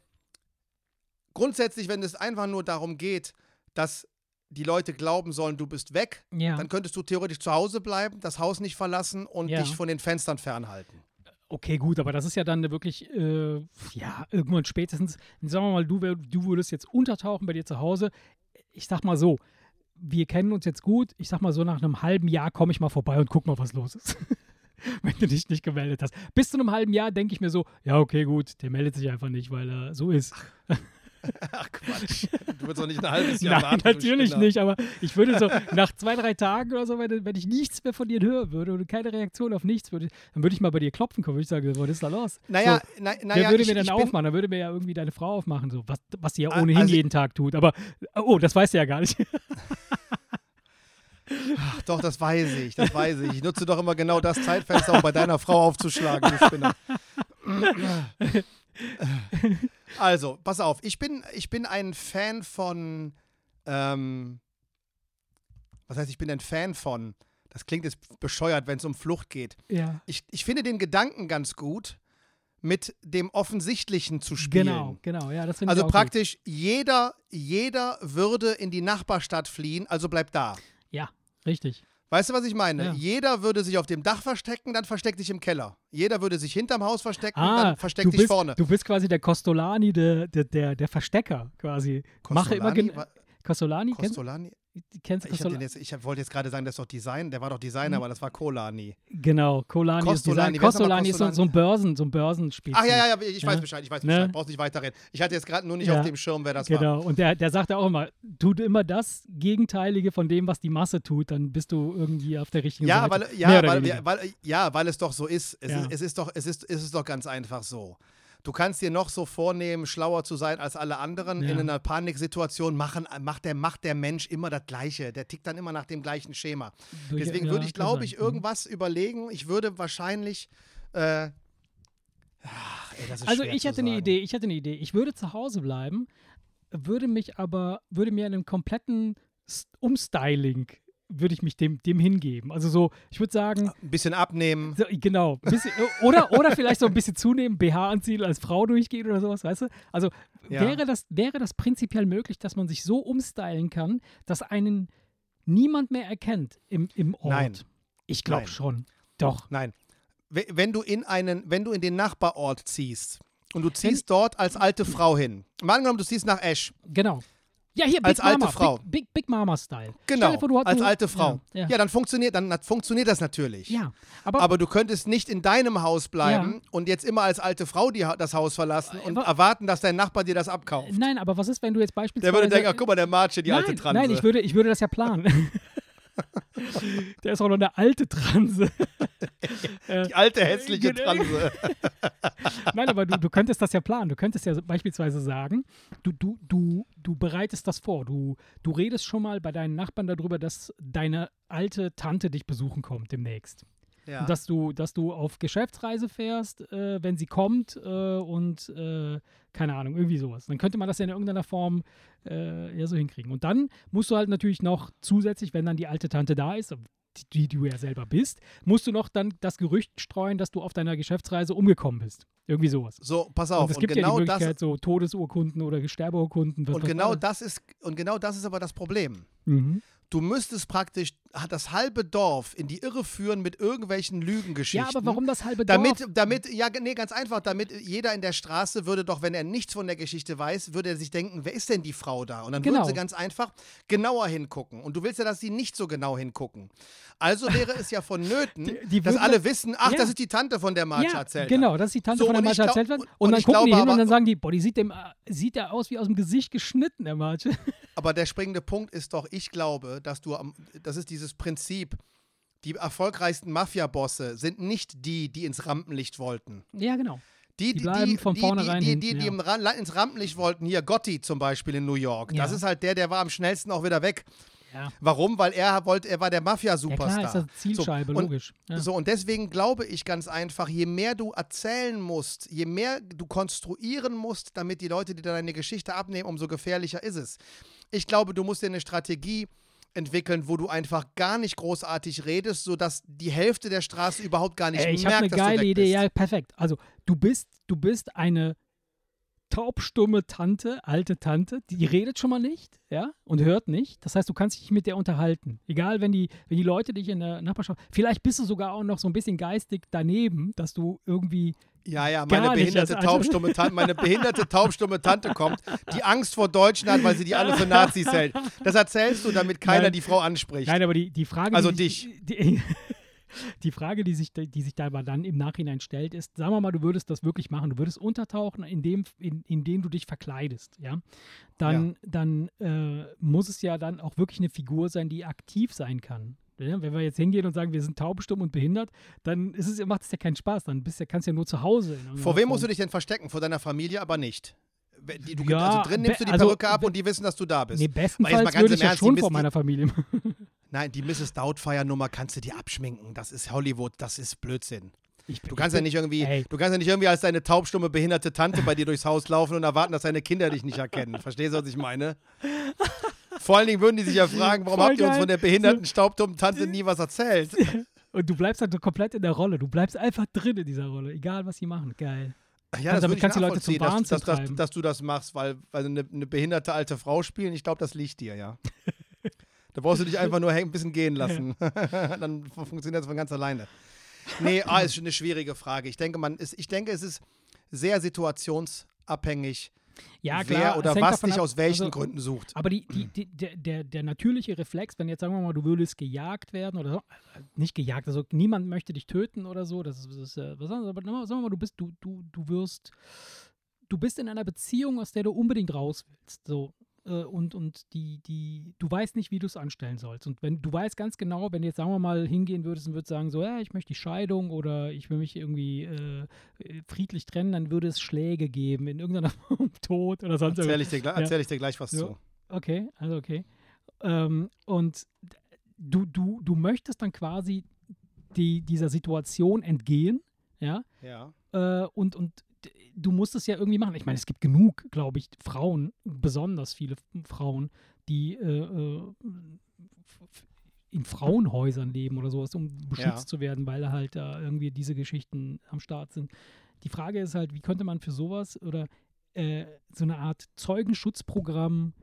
grundsätzlich, wenn es einfach nur darum geht, dass die Leute glauben sollen, du bist weg, ja. dann könntest du theoretisch zu Hause bleiben, das Haus nicht verlassen und Ja. dich von den Fenstern fernhalten. Okay, gut, aber das ist ja dann wirklich, äh, ja, irgendwann spätestens, sagen wir mal, du, du würdest jetzt untertauchen bei dir zu Hause. Ich sag mal so, wir kennen uns jetzt gut. Ich sag mal so, nach einem halben Jahr komme ich mal vorbei und guck mal, was los ist. <laughs> wenn du dich nicht gemeldet hast. Bis zu einem halben Jahr denke ich mir so, ja, okay, gut, der meldet sich einfach nicht, weil er so ist. <laughs> <laughs> Ach Quatsch. Du würdest doch nicht ein halbes Jahr Nein, warten. natürlich nicht, aber ich würde so <laughs> nach zwei, drei Tagen oder so, wenn, wenn ich nichts mehr von dir hören würde und keine Reaktion auf nichts würde, dann würde ich mal bei dir klopfen kommen. Würde ich sagen, was ist da los? Naja, so, na, Wer würde ich, mir dann aufmachen? Dann würde mir ja irgendwie deine Frau aufmachen, so, was, was sie ja ohnehin also- jeden Tag tut. Aber, oh, das weißt du ja gar nicht. <laughs> Ach, doch, das weiß ich, das weiß ich. Ich nutze doch immer genau das Zeitfenster, um bei deiner Frau aufzuschlagen, du Spinner. Also, pass auf, ich bin, ich bin ein Fan von, ähm, was heißt, ich bin ein Fan von, das klingt jetzt bescheuert, wenn es um Flucht geht. ja. Ich, ich finde den Gedanken ganz gut, mit dem Offensichtlichen zu spielen. Genau, genau, ja, das finde Also ich auch praktisch jeder, jeder würde in die Nachbarstadt fliehen, also bleibt da. Gut. Ja, richtig. Weißt du, was ich meine? Ja. Jeder würde sich auf dem Dach verstecken, dann versteck dich im Keller. Jeder würde sich hinterm Haus verstecken, Ah, dann versteck dich bist, vorne. Du bist quasi der Costolani, der, der, der, der Verstecker quasi. Mache immer Costolani? Costolani, kennst, Ich, jetzt, ich wollte jetzt gerade sagen, das ist doch Design. Der war doch Designer, aber das war Colani. Genau, Colani ist Costolani. Design. Wer ist nochmal Costolani ist so, so ein Börsen, so ein Börsenspiel. Ach ja, ja, ja, ich weiß Ja. Bescheid, ich weiß Ne? Bescheid. Brauchst nicht weiterreden. Ich hatte jetzt gerade nur nicht Ja. auf dem Schirm, wer das war. Genau, und der, der sagt ja auch immer, tut immer das Gegenteilige von dem, was die Masse tut, dann bist du irgendwie auf der richtigen Ja, Seite. weil, ja, weil, weil, ja, weil es doch so ist. Es, Ja. ist, es ist doch, es ist, es ist doch ganz einfach so. Du kannst dir noch so vornehmen, schlauer zu sein als alle anderen. Ja. In einer Paniksituation machen, macht, der, macht der Mensch immer das Gleiche. Der tickt dann immer nach dem gleichen Schema. Deswegen ja, würde ich, glaube ich, irgendwas überlegen. Ich würde wahrscheinlich. Äh, ach, ey, Also ich hatte eine. Idee, ich hatte eine Idee. Ich würde zu Hause bleiben, würde mich aber, würde mir einen kompletten Umstyling, würde ich mich dem, dem hingeben. Also so, ich würde sagen, Ein bisschen abnehmen. so, genau, bisschen, oder, oder vielleicht so ein bisschen zunehmen, BH anziehen, als Frau durchgehen oder sowas, weißt du? Also Ja. wäre, das, wäre das prinzipiell möglich, dass man sich so umstylen kann, dass einen niemand mehr erkennt im, im Ort? Nein. Ich glaube schon. Doch. Nein. We- Wenn du in einen, wenn du in den Nachbarort ziehst und du ziehst dort als alte Frau hin. Mal angenommen, du ziehst nach Esch. Genau. Ja, hier, Big Als alte Mama, Frau. Big, Big, Big Mama-Style. Genau, vor, als alte Frau. Ja, Ja, ja. dann, funktioniert, dann funktioniert das natürlich. ja. aber, Aber du könntest nicht in deinem Haus bleiben und jetzt immer als alte Frau die, das Haus verlassen und Aber- erwarten, dass dein Nachbar dir das abkauft. nein, aber was ist, wenn du jetzt beispielsweise... Der würde denken, ach guck mal, der Marche, die nein, alte Transe. Nein, ich würde, ich würde das ja planen. <laughs> <laughs> Der ist auch noch eine alte Transe. <laughs> die alte hässliche Genau. Transe. <laughs> Nein, aber du, du könntest das ja planen. Du könntest ja beispielsweise sagen, du, du, du, du bereitest das vor. Du, du redest schon mal bei deinen Nachbarn darüber, dass deine alte Tante dich besuchen kommt demnächst. Ja. Und dass du, dass du auf Geschäftsreise fährst, äh, wenn sie kommt äh, und äh, keine Ahnung, irgendwie sowas. Dann könnte man das ja in irgendeiner Form äh, ja so hinkriegen. Und dann musst du halt natürlich noch zusätzlich, wenn dann die alte Tante da ist, die, die du ja selber bist, musst du noch dann das Gerücht streuen, dass du auf deiner Geschäftsreise umgekommen bist. Irgendwie sowas. so, pass Und auf. es Und, gibt ja genau die das, Möglichkeit, so Todesurkunden oder Sterbeurkunden. was- und genau das ist und genau das ist aber das Problem. Mhm. Du müsstest praktisch das halbe Dorf in die Irre führen mit irgendwelchen Lügengeschichten. Ja, aber warum das halbe Dorf? Damit, damit, ja, nee, ganz einfach, damit jeder in der Straße würde doch, wenn er nichts von der Geschichte weiß, würde er sich denken, wer ist denn die Frau da? Und dann Genau. würden sie ganz einfach genauer hingucken. Und du willst ja, dass sie nicht so genau hingucken. Also wäre es ja vonnöten, <laughs> Die- die dass alle wissen, ach, Ja. das ist die Tante von der March ja, genau, das ist die Tante So, von der und erzählt wird. und- Und, und dann ich gucken die glaube hin und aber- dann sagen die, boah, die sieht, dem, äh, sieht der aus wie aus dem Gesicht geschnitten, der Marge. Aber der springende Punkt ist doch, ich glaube, dass du am, das ist dieses Prinzip, die erfolgreichsten Mafia-Bosse sind nicht die, die ins Rampenlicht wollten. ja, genau. Die, Die bleiben von die, vornherein die, die, hinten, die, die ja. ins Rampenlicht wollten, hier Gotti zum Beispiel in New York. Das Ja. ist halt der, der war am schnellsten auch wieder weg. Ja, Warum? Weil er wollte, er war der ja klar, Mafia-Superstar. ist das Zielscheibe, so, und, logisch. Ja. So, und deswegen glaube ich ganz einfach, je mehr du erzählen musst, je mehr du konstruieren musst, damit die Leute dir deine Geschichte abnehmen, umso gefährlicher ist es. Ich glaube, du musst dir eine Strategie entwickeln, wo du einfach gar nicht großartig redest, sodass die Hälfte der Straße überhaupt gar nicht Ey, ich merkt, eine dass du geile weg Idee. bist. Ja, perfekt. Also, du bist, du bist eine taubstumme Tante, alte Tante, die redet schon mal nicht, ja, und hört nicht. Das heißt, du kannst dich mit der unterhalten. Egal, wenn die, wenn die Leute dich in der Nachbarschaft, vielleicht bist du sogar auch noch so ein bisschen geistig daneben, dass du irgendwie, Ja, ja, meine nicht, behinderte also- taubstumme Tante, meine behinderte taubstumme Tante kommt, die Angst vor Deutschen hat, weil sie die alle für Nazis hält. Das erzählst du, damit keiner Nein. die Frau anspricht. nein, aber die, die Frage, Also die, dich. Die, die <laughs> Frage, die sich, die sich da aber dann im Nachhinein stellt, ist, sagen wir mal, du würdest das wirklich machen, du würdest untertauchen, indem, in, indem du dich verkleidest, ja, dann, ja. dann äh, muss es ja dann auch wirklich eine Figur sein, die aktiv sein kann. Ja, wenn wir jetzt hingehen und sagen, wir sind taubstumm und behindert, dann ist es, macht es ja keinen Spaß. Dann bist du, kannst du ja nur zu Hause. Vor wem musst du dich denn verstecken? Vor deiner Familie aber nicht. Du, ja, also drin nimmst du die also, Perücke ab und die wissen, dass du da bist. Nee, bestenfalls würde ich ja schon vor meiner Familie <laughs> <laughs> Nein, die Mrs. Doubtfire-Nummer kannst du dir abschminken. Das ist Hollywood, das ist Blödsinn. Bin, du kannst ja nicht irgendwie, ey. du kannst ja nicht irgendwie als deine taubstumme behinderte Tante bei dir durchs Haus laufen und erwarten, dass deine Kinder dich nicht erkennen. Verstehst du, was ich meine? Vor allen Dingen würden die sich ja fragen, warum Voll habt ihr uns von der behinderten, staubtummen Tante nie was erzählt? <laughs> Und du bleibst halt komplett in der Rolle. Du bleibst einfach drin in dieser Rolle, egal was sie machen. Geil. Ja, das damit kannst du die Leute zum Wahnsinn dass, dass, dass, dass, du das machst, weil, weil eine, eine behinderte alte Frau spielen, ich glaube, das liegt dir, ja. <laughs> da brauchst du dich einfach nur ein bisschen gehen lassen. <laughs> Dann funktioniert das von ganz alleine. Nee, ah, ist eine schwierige Frage. Ich denke, man ist, ich denke, es ist sehr situationsabhängig ja, klar, wer oder was dich ab, aus welchen also, Gründen sucht. Aber die, die, die, der, der, der natürliche Reflex, wenn jetzt sagen wir mal, du würdest gejagt werden oder so, äh, nicht gejagt, also niemand möchte dich töten oder so, das ist, das ist äh, was anderes, aber sagen wir mal, du bist, du, du, du wirst, du bist in einer Beziehung, aus der du unbedingt raus willst. So, äh, und, und die, die, du weißt nicht, wie du es anstellen sollst. Und wenn du weißt ganz genau, wenn du jetzt, sagen wir mal, hingehen würdest und würdest sagen, so, ja, ich möchte die Scheidung oder ich will mich irgendwie äh, friedlich trennen, dann würde es Schläge geben in irgendeiner <laughs> Form Tod oder sonst erzähl ich, dir, ja. erzähl ich dir gleich was so. zu. Okay, also okay. Ähm, und du, du, du möchtest dann quasi die, dieser Situation entgehen, ja? Ja. Äh, und, und du musst es ja irgendwie machen. Ich meine, es gibt genug, glaube ich, Frauen, besonders viele Frauen, die äh, äh in Frauenhäusern leben oder sowas, um beschützt ja. zu werden, weil halt da irgendwie diese Geschichten am Start sind. Die Frage ist halt, wie könnte man für sowas oder äh, so eine Art Zeugenschutzprogramm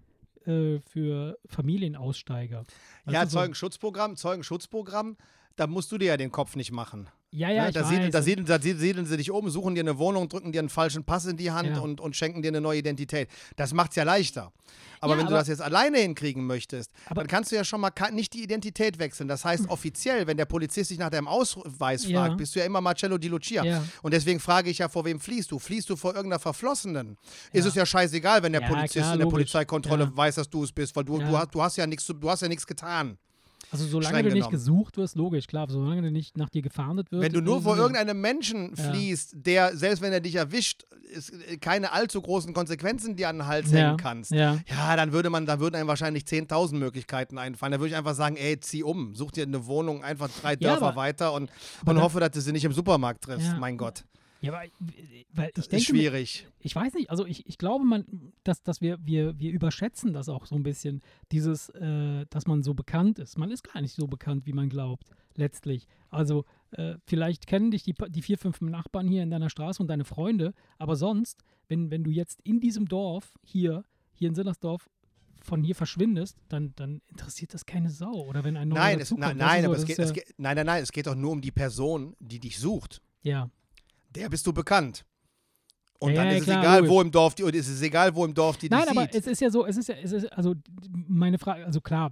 äh, für Familienaussteiger. Weißt ja, Zeugenschutzprogramm, Zeugenschutzprogramm, da musst du dir ja den Kopf nicht machen. Ja, ja, ne, da, siedeln, da, siedeln, da, siedeln, sie dich um, suchen dir eine Wohnung, drücken dir einen falschen Pass in die Hand ja. und, und schenken dir eine neue Identität. Das macht es ja leichter. Aber ja, wenn aber, du das jetzt alleine hinkriegen möchtest, dann kannst du ja schon mal nicht die Identität wechseln. Das heißt, hm. offiziell, wenn der Polizist dich nach deinem Ausweis fragt, ja. bist du ja immer Marcello Di Lucia. Ja. Und deswegen frage ich ja, vor wem fließt du? Fließt du vor irgendeiner Verflossenen? Ist es ja scheißegal, wenn der Polizist klar, in der logisch. Polizeikontrolle weiß, dass du es bist, weil du, du, hast, du hast ja nichts getan. Also solange du nicht gesucht wirst, logisch, klar, solange du nicht nach dir gefahndet wird. Wenn du nur vor irgendeinem Menschen ja. fließt, der, selbst wenn er dich erwischt, ist, äh, keine allzu großen Konsequenzen dir an den Hals ja. hängen kannst, ja. ja, dann würde man, da würden einem wahrscheinlich 10.000 Möglichkeiten einfallen. Da würde ich einfach sagen, ey, zieh um, such dir eine Wohnung einfach drei Dörfer aber, weiter und, und hoffe, dass du sie nicht im Supermarkt triffst, mein Gott. Ja, weil, weil ich denke. Ist schwierig. Ich weiß nicht, also ich, ich glaube, man, dass, dass wir, wir, wir überschätzen das auch so ein bisschen, dieses, äh, dass man so bekannt ist. Man ist gar nicht so bekannt, wie man glaubt, letztlich. Also, äh, vielleicht kennen dich die, die vier, fünf Nachbarn hier in deiner Straße und deine Freunde, aber sonst, wenn, wenn du jetzt in diesem Dorf hier, hier in Sinnersdorf, von hier verschwindest, dann, dann interessiert das keine Sau. Oder wenn ein neuer nein, es, na, nein, so, aber es geht, ja es geht, nein, nein, nein, es geht doch nur um die Person, die dich sucht. Ja der bist du bekannt. Und ja, dann ja, ist klar, es egal, wo im Dorf die, ist es egal, wo im Dorf die Nein, aber sieht. es ist ja so, es ist ja, es ist, also meine Frage, also klar,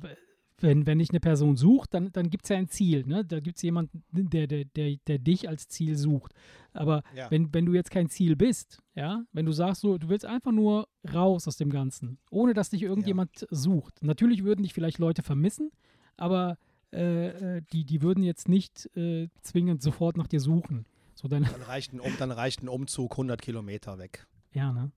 wenn, wenn ich eine Person sucht, dann, dann gibt es ja ein Ziel. Ne? Da gibt es jemanden, der, der, der, der dich als Ziel sucht. Aber ja. wenn, wenn du jetzt kein Ziel bist, ja, wenn du sagst, so, du willst einfach nur raus aus dem Ganzen, ohne dass dich irgendjemand ja. sucht. Natürlich würden dich vielleicht Leute vermissen, aber äh, äh die, die würden jetzt nicht äh, zwingend sofort nach dir suchen. So dann, dann, reicht ein, dann reicht ein Umzug 100 Kilometer weg. Ja, ne?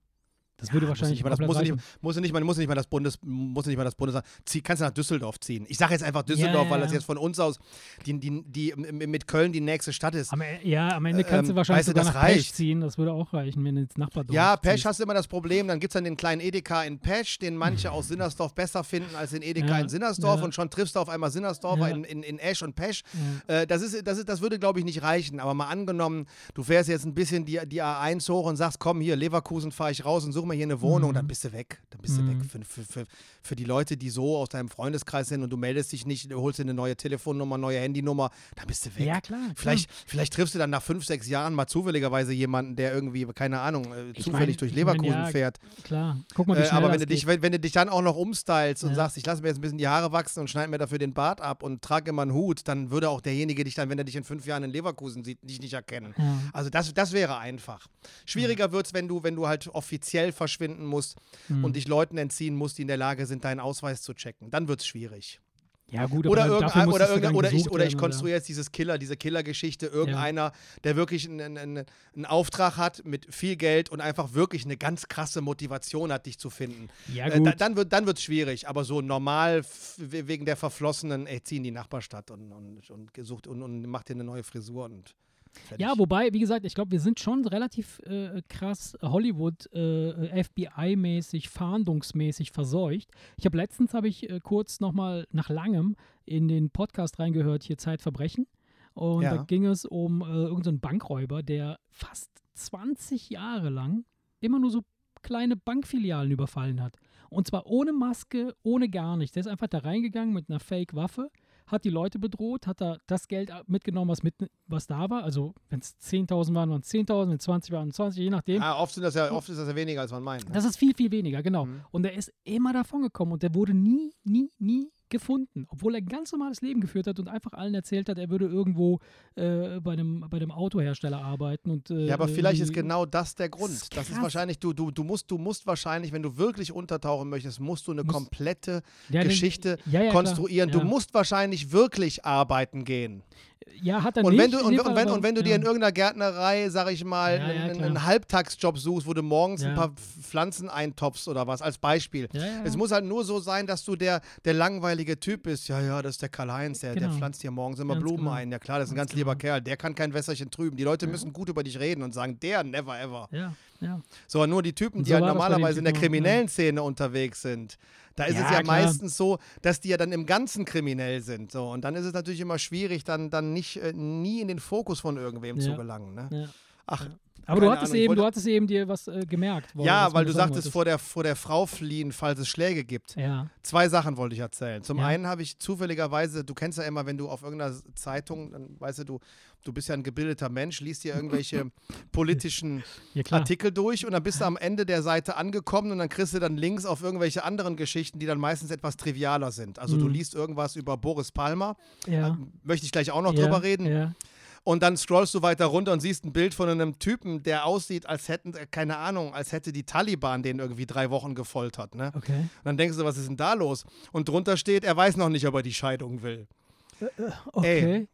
Das würde ja, wahrscheinlich muss nicht, mal, das muss nicht, muss nicht mal, muss nicht mal das Bundes, muss nicht mal das Bundes, zieh, kannst du nach Düsseldorf ziehen. Ich sage jetzt einfach Düsseldorf, ja, ja, weil das jetzt von uns aus die, die, die, mit Köln die nächste Stadt ist. Am, e, ja, am Ende kannst du ähm, wahrscheinlich weißt du, sogar nach reicht. Pesch ziehen. Das würde auch reichen, wenn du ins Nachbardorf Ja, Pesch hast du immer das Problem. Dann gibt es dann den kleinen Edeka in Pesch, den manche aus <laughs> Sinnersdorf besser finden als den Edeka in Sinnersdorf und schon triffst du auf einmal Sinnersdorfer in, in, in Esch und Pesch. Äh, das, ist, das, ist, das würde, glaube ich, nicht reichen. Aber mal angenommen, du fährst jetzt ein bisschen die, die A1 hoch und sagst, komm hier, Leverkusen fahre ich raus und suche mal hier eine Wohnung, Mhm. dann bist du weg. Dann bist du Mhm. weg. Für, für, für, für die Leute, die so aus deinem Freundeskreis sind und du meldest dich nicht, du holst dir eine neue Telefonnummer, neue Handynummer, dann bist du weg. Ja, klar. klar. Vielleicht, vielleicht triffst du dann nach fünf, sechs Jahren mal zufälligerweise jemanden, der irgendwie, keine Ahnung, äh, Ich zufällig mein- durch ich mein, Leverkusen ja, fährt. Klar. Guck mal, wie Äh, aber wenn du, dich, wenn, wenn du dich dann auch noch umstylst und Ja. sagst, ich lasse mir jetzt ein bisschen die Haare wachsen und schneide mir dafür den Bart ab und trage immer einen Hut, dann würde auch derjenige dich dann, wenn er dich in fünf Jahren in Leverkusen sieht, dich nicht erkennen. Ja. Also das, das wäre einfach. Schwieriger wird es, wenn du, wenn du halt offiziell verschwinden musst Hm. und dich Leuten entziehen musst, die in der Lage sind, deinen Ausweis zu checken. Dann wird es schwierig. ja, gut, Oder, irgendein, oder, irgendein, dann oder, ich, oder ich konstruiere jetzt dieses Killer, diese Killergeschichte. Irgendeiner, der wirklich einen, einen, einen Auftrag hat mit viel Geld und einfach wirklich eine ganz krasse Motivation hat, dich zu finden. Ja, Äh, gut. da, dann wird es schwierig, aber so normal wegen der Verflossenen, ey, zieh in die Nachbarstadt und, und, und, gesucht und, und mach dir eine neue Frisur und fertig. Ja, wobei, wie gesagt, ich glaube, wir sind schon relativ äh, krass Hollywood, äh, FBI-mäßig, fahndungsmäßig verseucht. Ich habe letztens, habe ich äh, kurz nochmal nach langem in den Podcast reingehört, hier Zeitverbrechen. Und Ja. da ging es um äh, irgendeinen Bankräuber, der fast 20 Jahre lang immer nur so kleine Bankfilialen überfallen hat. Und zwar ohne Maske, ohne gar nichts. Der ist einfach da reingegangen mit einer Fake-Waffe, hat die Leute bedroht, hat da das Geld mitgenommen, was, mit, was da war. Also, wenn es 10.000 waren, waren es 10.000, wenn es 20 waren, 20, je nachdem. Ah, oft, sind das ja, oft ist das ja weniger, als man meint. Ne? Das ist viel, viel weniger, genau. Mhm. Und er ist immer davon gekommen und der wurde nie, nie, nie gefunden, obwohl er ein ganz normales Leben geführt hat und einfach allen erzählt hat, er würde irgendwo äh, bei, einem, bei einem Autohersteller arbeiten. Und, äh, Ja, aber vielleicht ist irgendwie- genau das der Grund. ist Das ist wahrscheinlich, du, du, du, musst, du musst wahrscheinlich, wenn du wirklich untertauchen möchtest, musst du eine Muss- komplette Ja, Geschichte ja, ja, konstruieren. Du musst wahrscheinlich wirklich arbeiten gehen. Ja, hat er Und nicht. wenn, du, und, und, wenn, aber- und wenn du dir in irgendeiner Gärtnerei, sag ich mal, einen, einen Halbtagsjob suchst, wo du morgens ein paar Pflanzen eintopfst oder was, als Beispiel. Es muss halt nur so sein, dass du der, der langweilige Typ bist. Ja, ja, das ist der Karl-Heinz, der, der Genau. pflanzt hier morgens immer Ganz Blumen genau. ein. Ja klar, das ist ein Ganz ganz lieber genau. Kerl. Der kann kein Wässerchen trüben. Die Leute müssen gut über dich reden und sagen, der, never ever. Ja, ja. So, nur die Typen, die so halt normalerweise in der ja. kriminellen Szene unterwegs sind, da ist es Ja, ja klar. meistens so, dass die ja dann im Ganzen kriminell sind. So, und dann ist es natürlich immer schwierig, dann, dann nicht äh, nie in den Fokus von irgendwem Ja. zu gelangen. Ne? ja. Ach, Aber du hattest, Ahnung, eben, du hattest eben dir was äh, gemerkt. ja, weil du du sagtest, wolltest. vor der, vor der Frau fliehen, falls es Schläge gibt. Ja, Zwei Sachen wollte ich erzählen. Zum Ja. einen habe ich zufälligerweise, du kennst ja immer, wenn du auf irgendeiner Zeitung, dann weißt du, du, du bist ja ein gebildeter Mensch, liest dir irgendwelche <laughs> politischen ja. Artikel durch und dann bist du am Ende der Seite angekommen und dann kriegst du dann Links auf irgendwelche anderen Geschichten, die dann meistens etwas trivialer sind. Also du Mhm. liest irgendwas über Boris Palmer, ja. möchte ich gleich auch noch ja, drüber reden. Und dann scrollst du weiter runter und siehst ein Bild von einem Typen, der aussieht, als hätten, äh, keine Ahnung, als hätte die Taliban den irgendwie drei Wochen gefoltert. Ne? Okay. Und dann denkst du, was ist denn da los? Und drunter steht, er weiß noch nicht, ob er die Scheidung will. Okay.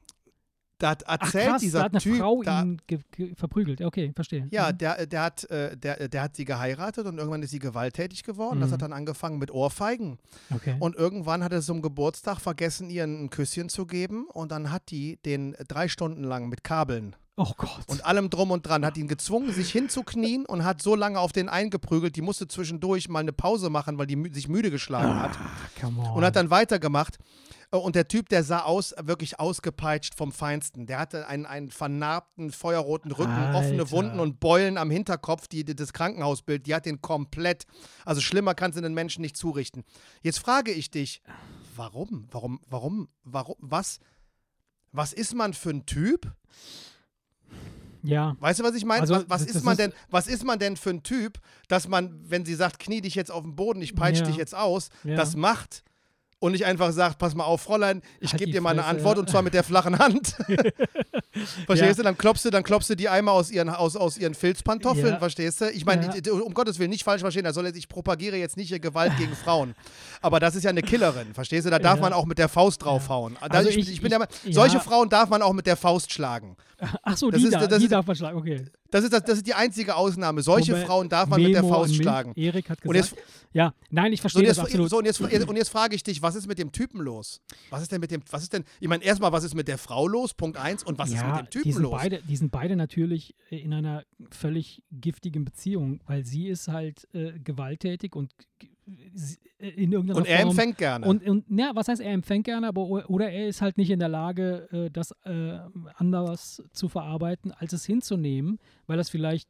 Da hat Ach erzählt krass, dieser da hat eine Typ, Frau da, ihn ge ge verprügelt. Okay, verstehe. Ja, Mhm. der, der, hat, äh, der, der hat sie geheiratet und irgendwann ist sie gewalttätig geworden. Das Mhm. hat dann angefangen mit Ohrfeigen. Okay. Und irgendwann hat er zum Geburtstag vergessen, ihr ein Küsschen zu geben. Und dann hat die den drei Stunden lang mit Kabeln oh Gott. und allem drum und dran, hat ihn gezwungen, sich hinzuknien und hat so lange auf den eingeprügelt, die musste zwischendurch mal eine Pause machen, weil die sich müde geschlagen hat. Ah, come on. Und hat dann weitergemacht. Und der Typ, der sah aus, wirklich ausgepeitscht vom Feinsten. Der hatte einen, einen vernarbten, feuerroten Rücken, offene Alter. Wunden und Beulen am Hinterkopf, die, die das Krankenhausbild, die hat den komplett. Also schlimmer kannst du den Menschen nicht zurichten. Jetzt frage ich dich, warum? Warum, warum, warum, was? Was ist man für ein Typ? ja. Weißt du, was ich meine? Also, was, was ist man ist- denn, was ist man denn für ein Typ, dass man, wenn sie sagt, knie dich jetzt auf den Boden, ich peitsche Ja. dich jetzt aus, Ja. das macht und nicht einfach sagt, pass mal auf, Fräulein, ich Halt gebe dir mal eine Antwort ja. und zwar mit der flachen Hand. <laughs> verstehst du? Dann klopfst du, dann klopfst du die einmal aus ihren, aus, aus ihren Filzpantoffeln, Ja. verstehst du? Ich meine, Ja. um Gottes Willen, nicht falsch verstehen, da soll jetzt, ich propagiere jetzt nicht hier Gewalt gegen <laughs> Frauen. Aber das ist ja eine Killerin, verstehst du? Da darf Ja. man auch mit der Faust draufhauen. Also ich, ich- ich bin der Meinung, ja. solche Frauen darf man auch mit der Faust schlagen. Ach so, Das die, ist- da, das die ist- darf man schlagen. Okay. Das ist, das, das ist die einzige Ausnahme. Solche Wobei Frauen darf man mit der Memo Faust schlagen. Erik hat gesagt. jetzt, ja, nein, ich so, verstehe und das jetzt, absolut. so, und jetzt, und jetzt frage ich dich, was ist mit dem Typen los? Was ist denn mit dem, was ist denn, ich meine, erstmal, was ist mit der Frau los? Punkt eins. Und was ist ja, mit dem die Typen sind, los? beide, die sind beide natürlich in einer völlig giftigen Beziehung, weil sie ist halt äh, gewalttätig und in irgendeiner Und er Form. empfängt gerne. Und, und ja, was heißt, er empfängt gerne, aber oder er ist halt nicht in der Lage, äh, das äh, anders zu verarbeiten, als es hinzunehmen, weil das vielleicht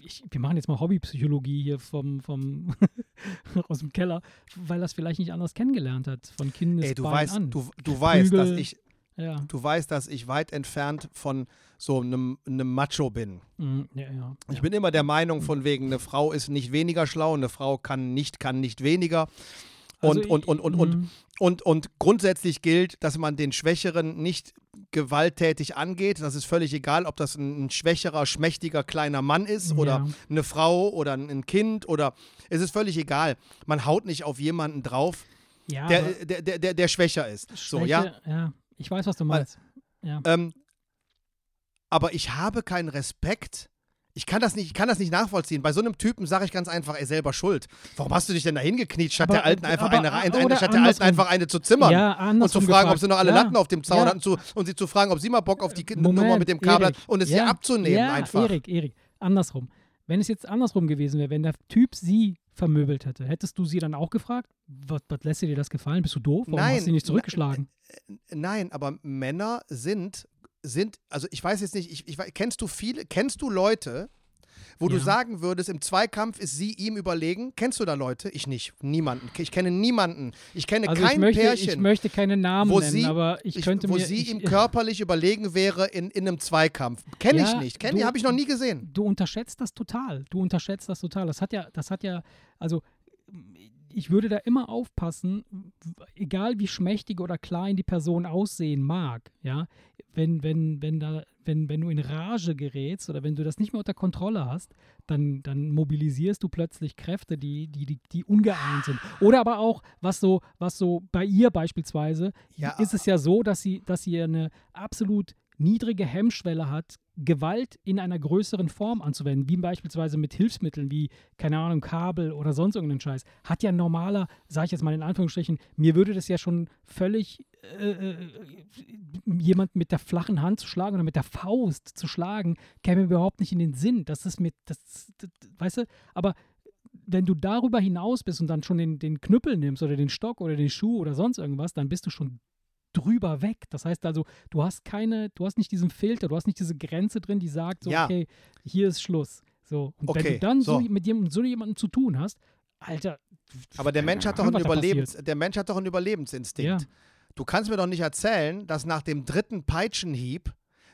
ich, wir machen jetzt mal Hobbypsychologie hier vom, vom <laughs> aus dem Keller, weil das vielleicht nicht anders kennengelernt hat von Kindesbein Ey, du weißt, an. du, du weißt, dass ich, ja. du weißt, dass ich weit entfernt von so einem, einem Macho bin. Mm, ja, ja. Ich ja. bin immer der Meinung von wegen, eine Frau ist nicht weniger schlau, eine Frau kann nicht, kann nicht weniger. Und, Also und, und, und, und, mm, und, und grundsätzlich gilt, dass man den Schwächeren nicht gewalttätig angeht. Das ist völlig egal, ob das ein, ein schwächerer, schmächtiger kleiner Mann ist oder Ja. eine Frau oder ein Kind oder es ist völlig egal. Man haut nicht auf jemanden drauf, ja, der, der, der, der, der schwächer ist. So, ja. Schwäche, ja. Ich weiß, was du meinst. Ja. Ähm, aber ich habe keinen Respekt. Ich kann das nicht, ich kann das nicht nachvollziehen. Bei so einem Typen sage ich ganz einfach, er selber schuld. Warum hast du dich denn da hingekniet, statt Aber- der Alten einfach eine, oder eine, statt der Alten einfach eine zu zimmern? Ja, und zu fragen, ob gefragt. sie noch alle ja. Latten auf dem Zaun ja. hatten zu, und sie zu fragen, ob sie mal Bock auf die Moment, Nummer mit dem Kabel Erik. hat und es ja, ihr abzunehmen ja, einfach. Erik, Erik, andersrum. Wenn es jetzt andersrum gewesen wäre, wenn der Typ sie vermöbelt hätte, hättest du sie dann auch gefragt, was, was lässt dir das gefallen? Bist du doof? Warum Nein, hast du sie nicht zurückgeschlagen? Nein, aber Männer sind, sind, also ich weiß jetzt nicht, ich, ich, kennst du viele, kennst du Leute, wo du Ja. sagen würdest, im Zweikampf ist sie ihm überlegen? Kennst du da Leute? Ich nicht. Niemanden. Ich kenne niemanden. Ich kenne Also kein ich möchte, Pärchen. ich möchte keine Namen wo nennen, sie- aber ich, ich, könnte wo mir... sie ich, ihm körperlich überlegen wäre in, in einem Zweikampf. Kenne ich Ja, nicht. Kenne du- habe ich noch nie gesehen. du unterschätzt das total. Du unterschätzt das total. Das hat ja, das hat ja, also ich würde da immer aufpassen, egal wie schmächtig oder klein die Person aussehen mag, ja, wenn, wenn, wenn da, wenn, wenn du in Rage gerätst oder wenn du das nicht mehr unter Kontrolle hast, dann, dann mobilisierst du plötzlich Kräfte, die, die, die, die ungeeint sind. Oder aber auch, was so, was so bei ihr beispielsweise, Ja. ist es ja so, dass sie, dass sie eine absolut niedrige Hemmschwelle hat, Gewalt in einer größeren Form anzuwenden, wie beispielsweise mit Hilfsmitteln wie, keine Ahnung, Kabel oder sonst irgendeinen Scheiß. Hat ja normaler, sage ich jetzt mal in Anführungsstrichen, mir würde das ja schon völlig äh, äh, jemand mit der flachen Hand zu schlagen oder mit der Faust zu schlagen, käme überhaupt nicht in den Sinn. Das ist mit, das, das weißt du, aber wenn du darüber hinaus bist und dann schon den, den Knüppel nimmst oder den Stock oder den Schuh oder sonst irgendwas, dann bist du schon drüber weg. Das heißt also, du hast keine, du hast nicht diesen Filter, du hast nicht diese Grenze drin, die sagt, so, Ja. okay, hier ist Schluss. So. Und wenn Okay, du dann so. so. mit jemandem, so jemandem zu tun hast, Alter. Aber der Mensch hat doch einen Überlebens, der Mensch hat doch einen Überlebensinstinkt. Ja. Du kannst mir doch nicht erzählen, dass nach dem dritten Peitschenhieb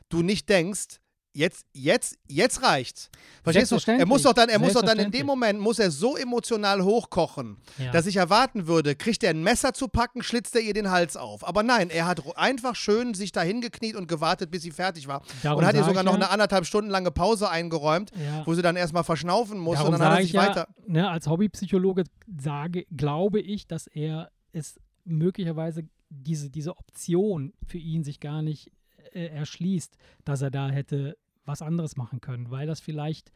du nicht denkst, jetzt, jetzt, jetzt reicht's. Verstehst du? Er muss doch dann, er muss doch dann in dem. Moment, muss er so emotional hochkochen, Ja. dass ich erwarten würde, kriegt er ein Messer zu packen, schlitzt er ihr den Hals auf. Aber nein, er hat einfach schön sich da hingekniet und gewartet, bis sie fertig war. Darum und hat ihr sogar noch ja- eine anderthalb Stunden lange Pause eingeräumt, Ja. wo sie dann erstmal verschnaufen muss Darum und dann hat er ich sich weiter. ne, als Hobbypsychologe sage, glaube ich, dass er es möglicherweise diese, diese Option für ihn sich gar nicht äh, erschließt, dass er da hätte was anderes machen können, weil das vielleicht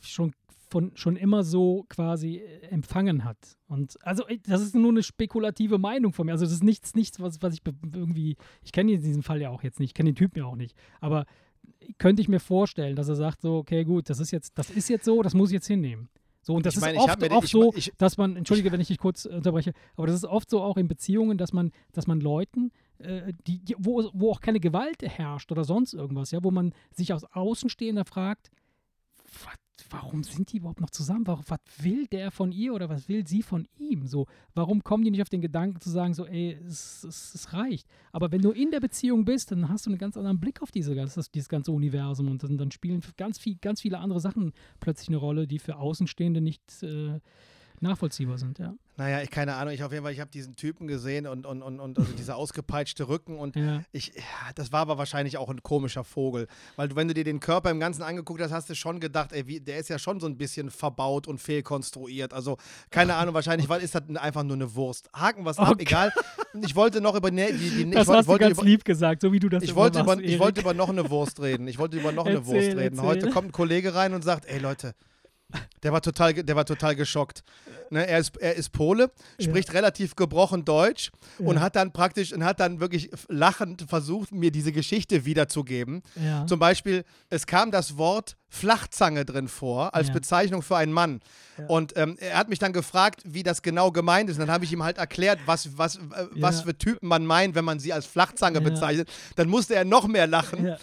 schon von schon immer so quasi äh, empfangen hat. Und also das ist nur eine spekulative Meinung von mir. Also das ist nichts, nichts, was, was ich irgendwie, ich kenne ihn in diesem Fall ja auch jetzt nicht, ich kenne den Typen ja auch nicht. Aber könnte ich mir vorstellen, dass er sagt so, okay, gut, das ist jetzt, das ist jetzt so, das muss ich jetzt hinnehmen. So, und das Ich meine, ist ich oft, mir oft ich so, ich- dass man, entschuldige, wenn ich dich kurz äh, unterbreche, aber das ist oft so auch in Beziehungen, dass man, dass man Leuten, äh, die, die, wo, wo auch keine Gewalt herrscht oder sonst irgendwas, ja, wo man sich aus Außenstehender fragt, was, warum sind die überhaupt noch zusammen? Was will der von ihr oder was will sie von ihm? So, warum kommen die nicht auf den Gedanken zu sagen, so, ey, es, es, es reicht. Aber wenn du in der Beziehung bist, dann hast du einen ganz anderen Blick auf diese, das, dieses ganze Universum und dann, dann spielen ganz, viel, ganz viele andere Sachen plötzlich eine Rolle, die für Außenstehende nicht äh, nachvollziehbar sind, ja. Naja, ich keine Ahnung, ich auf jeden Fall, ich habe diesen Typen gesehen und, und, und, und also dieser ausgepeitschte Rücken und ja. ich, ja, das war aber wahrscheinlich auch ein komischer Vogel. Weil du, wenn du dir den Körper im Ganzen angeguckt hast, hast du schon gedacht, ey, wie, der ist ja schon so ein bisschen verbaut und fehlkonstruiert. Also, keine Ahnung, wahrscheinlich weil ist das einfach nur eine Wurst. Haken was ab, Okay. egal. Ich wollte noch über ne, die, die, ich Das wollte, hast du wollte ganz über, lieb gesagt, so wie du das ich wollte, machst, über, ich wollte über noch eine Wurst reden. Ich wollte über noch eine <laughs> Erzähl, Wurst reden. erzähl. Heute kommt ein Kollege rein und sagt, ey Leute, der war total, der war total geschockt. Ne, er, ist, er ist Pole, spricht relativ gebrochen Deutsch und Ja. hat dann praktisch und hat dann wirklich lachend versucht, mir diese Geschichte wiederzugeben. ja. Zum Beispiel, es kam das Wort Flachzange drin vor als Ja. Bezeichnung für einen Mann. Ja. Und ähm, er hat mich dann gefragt, wie das genau gemeint ist. Und dann habe ich ihm halt erklärt, was, was, äh, was Ja. für Typen man meint, wenn man sie als Flachzange Ja. bezeichnet. Dann musste er noch mehr lachen.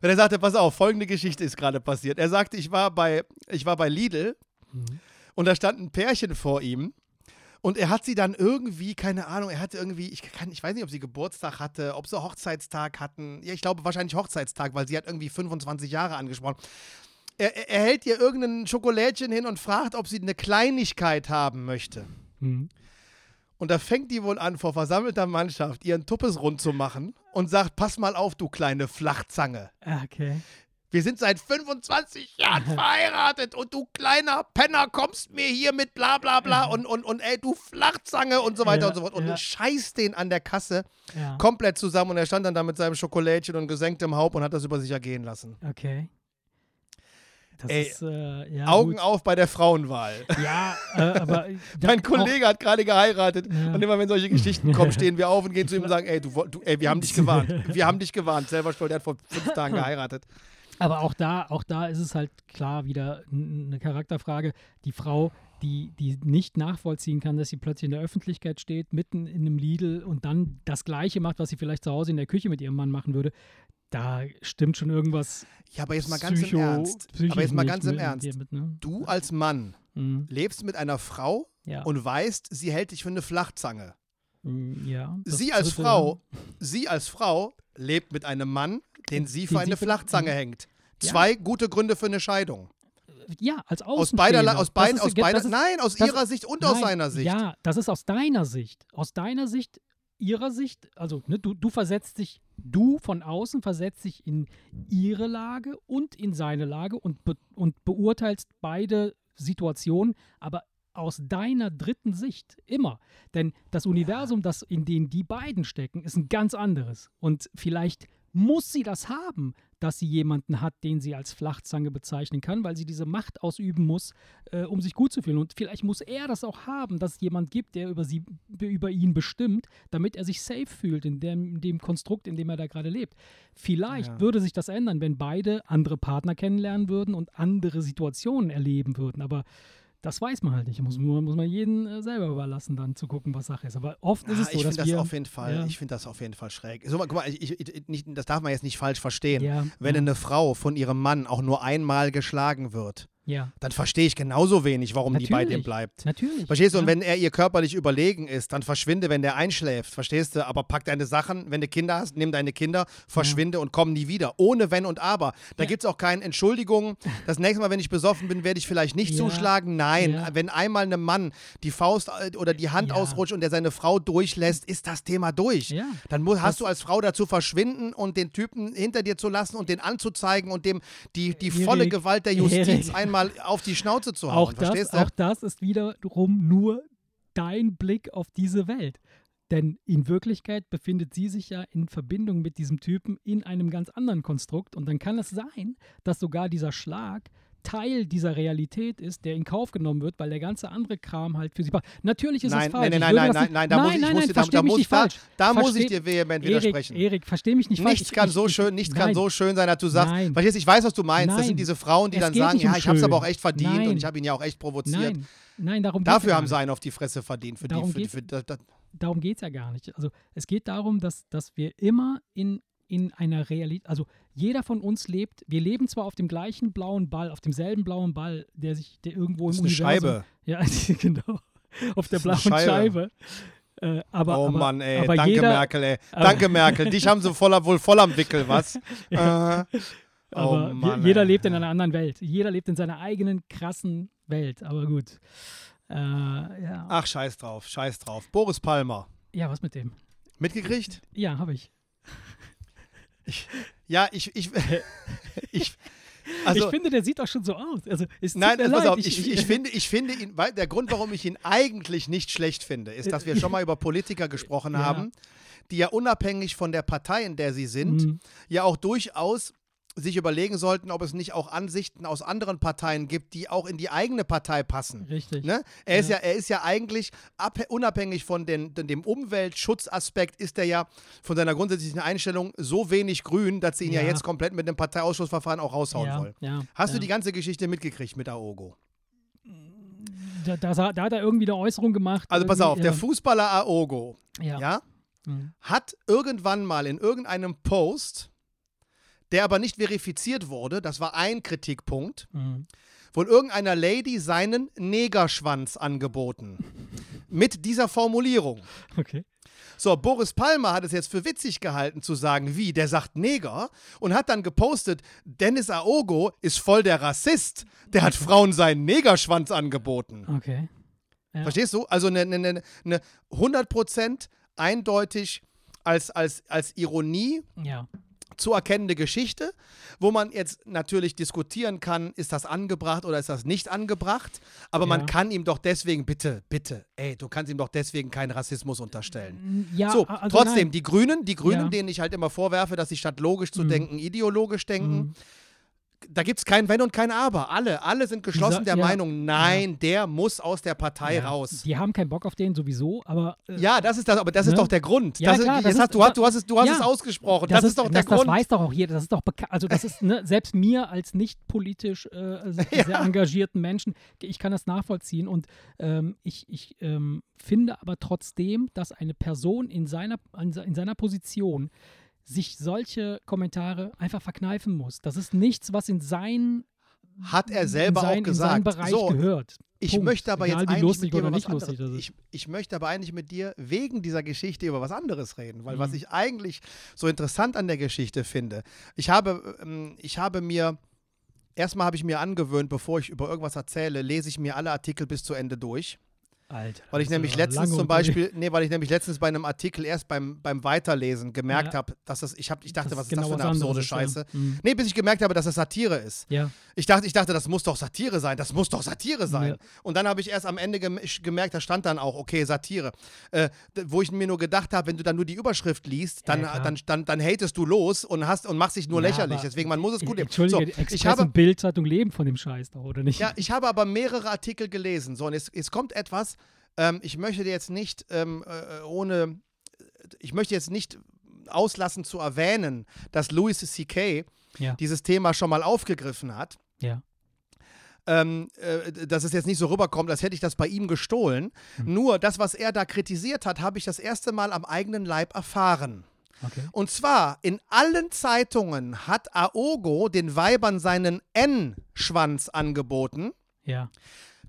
Wenn er sagte, pass auf, folgende Geschichte ist gerade passiert. Er sagte, ich war bei, ich war bei Lidl Mhm. und da stand ein Pärchen vor ihm und er hat sie dann irgendwie, keine Ahnung, er hatte irgendwie, ich, kann, ich weiß nicht, ob sie Geburtstag hatte, ob sie Hochzeitstag hatten. Ja, ich glaube wahrscheinlich Hochzeitstag, weil sie hat irgendwie 25 Jahre angesprochen. Er, er, er hält ihr irgendein Schokolädchen hin und fragt, ob sie eine Kleinigkeit haben möchte. Mhm. Und da fängt die wohl an, vor versammelter Mannschaft ihren Tuppes rund zu machen und sagt: Pass mal auf, du kleine Flachzange. Ah, Okay. Wir sind seit 25 Jahren <laughs> verheiratet und du kleiner Penner kommst mir hier mit bla bla bla und, und, und ey, du Flachzange und so weiter Ja, und so fort. Und ja. scheißt den an der Kasse komplett zusammen und er stand dann da mit seinem Schokolädchen und gesenktem Haupt und hat das über sich ergehen lassen. Okay. Das Ey, ist, äh, ja, Augen gut. auf bei der Frauenwahl. Ja, äh, aber. <laughs> Mein Kollege hat gerade geheiratet Ja. und immer wenn solche Geschichten kommen, <laughs> stehen wir auf und gehen zu ihm und sagen, ey, du, du ey, wir haben dich <laughs> gewarnt. Wir haben dich gewarnt. Selber schuld, er hat vor fünf Tagen geheiratet. Aber auch da, auch da ist es halt klar wieder eine Charakterfrage. Die Frau, die, die nicht nachvollziehen kann, dass sie plötzlich in der Öffentlichkeit steht, mitten in einem Lidl und dann das Gleiche macht, was sie vielleicht zu Hause in der Küche mit ihrem Mann machen würde. Da stimmt schon irgendwas. Ja, aber jetzt mal ganz Psycho, im Ernst. Aber jetzt mal ganz im Ernst. Mit, ne? Du als Mann Mhm. lebst mit einer Frau Ja. und weißt, sie hält dich für eine Flachzange. Mm, ja. Sie als Frau, sie als Frau lebt mit einem Mann, den sie für Den sie eine für- Flachzange Mhm. hängt. Ja. Zwei gute Gründe für eine Scheidung. Ja, als Aus beider, aus ist- aus beider, ist- nein, aus ihrer Sicht und aus Nein, seiner Sicht. Ja, das ist aus deiner Sicht. Aus deiner Sicht, ihrer Sicht, also ne, du, du versetzt dich, du von außen versetzt dich in ihre Lage und in seine Lage und, be und beurteilst beide Situationen, aber aus deiner dritten Sicht immer. Denn das Universum, das in dem die beiden stecken, ist ein ganz anderes. Und vielleicht muss sie das haben, dass sie jemanden hat, den sie als Flachzange bezeichnen kann, weil sie diese Macht ausüben muss, äh, um sich gut zu fühlen. Und vielleicht muss er das auch haben, dass es jemand gibt, der über, sie, über ihn bestimmt, damit er sich safe fühlt in dem, in dem Konstrukt, in dem er da gerade lebt. Vielleicht Ja. würde sich das ändern, wenn beide andere Partner kennenlernen würden und andere Situationen erleben würden. Aber das weiß man halt nicht. Muss, nur- muss man jeden äh, selber überlassen, dann zu gucken, was Sache ist. Aber oft ist Ah, es so, ich dass finde das wir... auf jeden Fall, ja. ich finde das auf jeden Fall schräg. So, guck mal, ich, ich, nicht, das darf man jetzt nicht falsch verstehen. ja, Wenn ja, eine Frau von ihrem Mann auch nur einmal geschlagen wird, ja, dann verstehe ich genauso wenig, warum die bei dem Natürlich. bleibt. natürlich. Verstehst du? Und ja. wenn er ihr körperlich überlegen ist, dann verschwinde, wenn der einschläft. Verstehst du? Aber pack deine Sachen, wenn du Kinder hast, nimm deine Kinder, verschwinde und komm nie wieder. Ohne Wenn und Aber. Da Ja. gibt es auch keine Entschuldigung. Das nächste Mal, wenn ich besoffen bin, werde ich vielleicht nicht Ja. zuschlagen. Nein. Ja. Wenn einmal einem Mann die Faust äh, oder die Hand Ja. ausrutscht und der seine Frau durchlässt, ist das Thema durch. Ja. Dann hast Das- du als Frau dazu verschwinden und den Typen hinter dir zu lassen und den anzuzeigen und dem die, die volle Gewalt der Justiz <laughs> Erik. Einmal auf die Schnauze zu hauen. auch, das, auch das ist wiederum nur dein Blick auf diese Welt. Denn in Wirklichkeit befindet sie sich ja in Verbindung mit diesem Typen in einem ganz anderen Konstrukt. Und dann kann es sein, dass sogar dieser Schlag Teil dieser Realität ist, der in Kauf genommen wird, weil der ganze andere Kram halt für sie passt. Natürlich ist Nein, es falsch. nein, nein, nein, nein, nein, da muss ich- ich nein, muss nein, da- da muss nicht da- muss ich dir vehement Erik, widersprechen. Erik, versteh mich nicht falsch. Nichts kann Ich- so ich- schön, nichts kann nein. so schön sein, dass du sagst, Nein. verstehst, ich weiß, was du meinst. Das Nein. sind diese Frauen, die Es dann sagen, um ja, ich habe es aber auch echt verdient und Nein. ich habe ihn ja auch echt provoziert. Nein, nein, darum Dafür haben sie einen auf die Fresse verdient. Für Darum die, für, für, darum geht es ja gar nicht. Also es geht darum, dass, dass wir immer in, in einer Realität, also jeder von uns lebt, wir leben zwar auf dem gleichen blauen Ball, auf demselben blauen Ball, der sich, der irgendwo das im ist eine Universum, Scheibe. Ja, <laughs> genau. Auf der blauen eine Scheibe. Äh, aber, oh aber, Mann, ey, aber danke jeder, Merkel, ey. Danke Merkel, dich haben sie voller, wohl voll am Wickel, <laughs> was? äh, Aber oh Mann, jeder ey. lebt in einer anderen Welt. Jeder lebt in seiner eigenen krassen Welt. Aber gut. Äh, ja. Ach, scheiß drauf, scheiß drauf. Boris Palmer. ja, was mit dem? Mitgekriegt? Ja, habe ich. Ja, ich, ich, <laughs> ich, also, ich finde, der sieht doch schon so aus. Also, Nein, pass leid. auf, ich, <laughs> ich, finde, ich finde ihn, weil der Grund, warum ich ihn eigentlich nicht schlecht finde, ist, dass wir schon mal über Politiker gesprochen Ja. haben, die ja unabhängig von der Partei, in der sie sind, Mhm. ja auch durchaus sich überlegen sollten, ob es nicht auch Ansichten aus anderen Parteien gibt, die auch in die eigene Partei passen. Richtig. Ne? Er, ist Ja. ja, er ist ja eigentlich abhä- unabhängig von den, dem Umweltschutzaspekt, ist er ja von seiner grundsätzlichen Einstellung so wenig grün, dass sie ihn ja, Ja. jetzt komplett mit dem Parteiausschussverfahren auch raushauen ja, wollen. Ja, Hast ja. du die ganze Geschichte mitgekriegt mit Aogo? da, da, da hat er irgendwie eine Äußerung gemacht. Also pass auf, der Fußballer Aogo ja. ja, Mhm. hat irgendwann mal in irgendeinem Post der aber nicht verifiziert wurde, das war ein Kritikpunkt, Mhm. von irgendeiner Lady seinen Negerschwanz angeboten. <laughs> Mit dieser Formulierung. Okay. So, Boris Palmer hat es jetzt für witzig gehalten zu sagen, wie, der sagt Neger und hat dann gepostet, Dennis Aogo ist voll der Rassist. Der hat Frauen seinen Negerschwanz angeboten. Okay. Ja. Verstehst du? Also eine, eine, eine, eine 100% eindeutig als, als, als Ironie Ja. Zu erkennende Geschichte, wo man jetzt natürlich diskutieren kann, ist das angebracht oder ist das nicht angebracht, aber Ja. man kann ihm doch deswegen, bitte, bitte, ey, du kannst ihm doch deswegen keinen Rassismus unterstellen. Ja, so, also trotzdem, nein. die Grünen, die Grünen, Ja. denen ich halt immer vorwerfe, dass sie statt logisch zu Mhm. denken, ideologisch denken, Mhm. Da gibt es kein Wenn und kein Aber. Alle, alle sind geschlossen der ja. Meinung, nein, der muss aus der Partei Ja, raus. Die haben keinen Bock auf den sowieso, aber äh, Ja, das ist das, aber das ist Ne? doch der Grund. Ja, das klar, ist, das ist- hast, du, hast, du hast es, du hast ja. es ausgesprochen. Das, ist, doch der das, Grund. Das weiß doch auch jeder. Das ist doch bekannt. Also das ist ne, selbst mir als nicht politisch äh, <laughs> sehr engagierten Menschen, ich kann das nachvollziehen und ähm, ich, ich ähm, finde aber trotzdem, dass eine Person in seiner, in se- in seiner Position sich solche Kommentare einfach verkneifen muss. Das ist nichts, was in sein Hat er selber in sein, auch gesagt. so, gehört. ich Punkt. möchte aber Egal, jetzt eigentlich mit dir über was anderes. Ich, ich möchte aber eigentlich mit dir wegen dieser Geschichte über was anderes reden, weil was Mhm. ich eigentlich so interessant an der Geschichte finde, ich habe, ähm, ich habe mir Erstmal habe ich mir angewöhnt, bevor ich über irgendwas erzähle, lese ich mir alle Artikel bis zu Ende durch. Alter. Weil ich ist nämlich ja letztens zum Beispiel, nee, weil ich nämlich letztens bei einem Artikel erst beim, beim Weiterlesen gemerkt Ja. habe, dass das, ich, hab, ich dachte, Das was ist ist das genau für eine absurde ja. Scheiße? Mhm. Nee, bis ich gemerkt habe, dass das Satire ist. Ja, Ich dachte, ich dachte, das muss doch Satire sein, das muss doch Satire sein. Ja. Und dann habe ich erst am Ende gem gemerkt, da stand dann auch, okay, Satire. Äh, wo ich mir nur gedacht habe, wenn du dann nur die Überschrift liest, dann, Ja, klar. dann, dann, dann hatest du los und, hast, und machst dich nur Ja, lächerlich. Deswegen, man muss es gut nehmen. Entschuldige, So, ich habe, Bildzeitung leben von dem Scheiß doch, oder nicht? ja, ich habe aber mehrere Artikel gelesen. So, und jetzt, jetzt kommt etwas, ähm, ich möchte jetzt nicht ähm, äh, ohne, ich möchte jetzt nicht auslassen zu erwähnen, dass Louis C.K. Ja. dieses Thema schon mal aufgegriffen hat. Ja. ähm, äh, dass es jetzt nicht so rüberkommt, als hätte ich das bei ihm gestohlen. Hm. Nur das, was er da kritisiert hat, habe ich das erste Mal am eigenen Leib erfahren. Okay. Und zwar in allen Zeitungen hat Aogo den Weibern seinen N-Schwanz angeboten. Ja.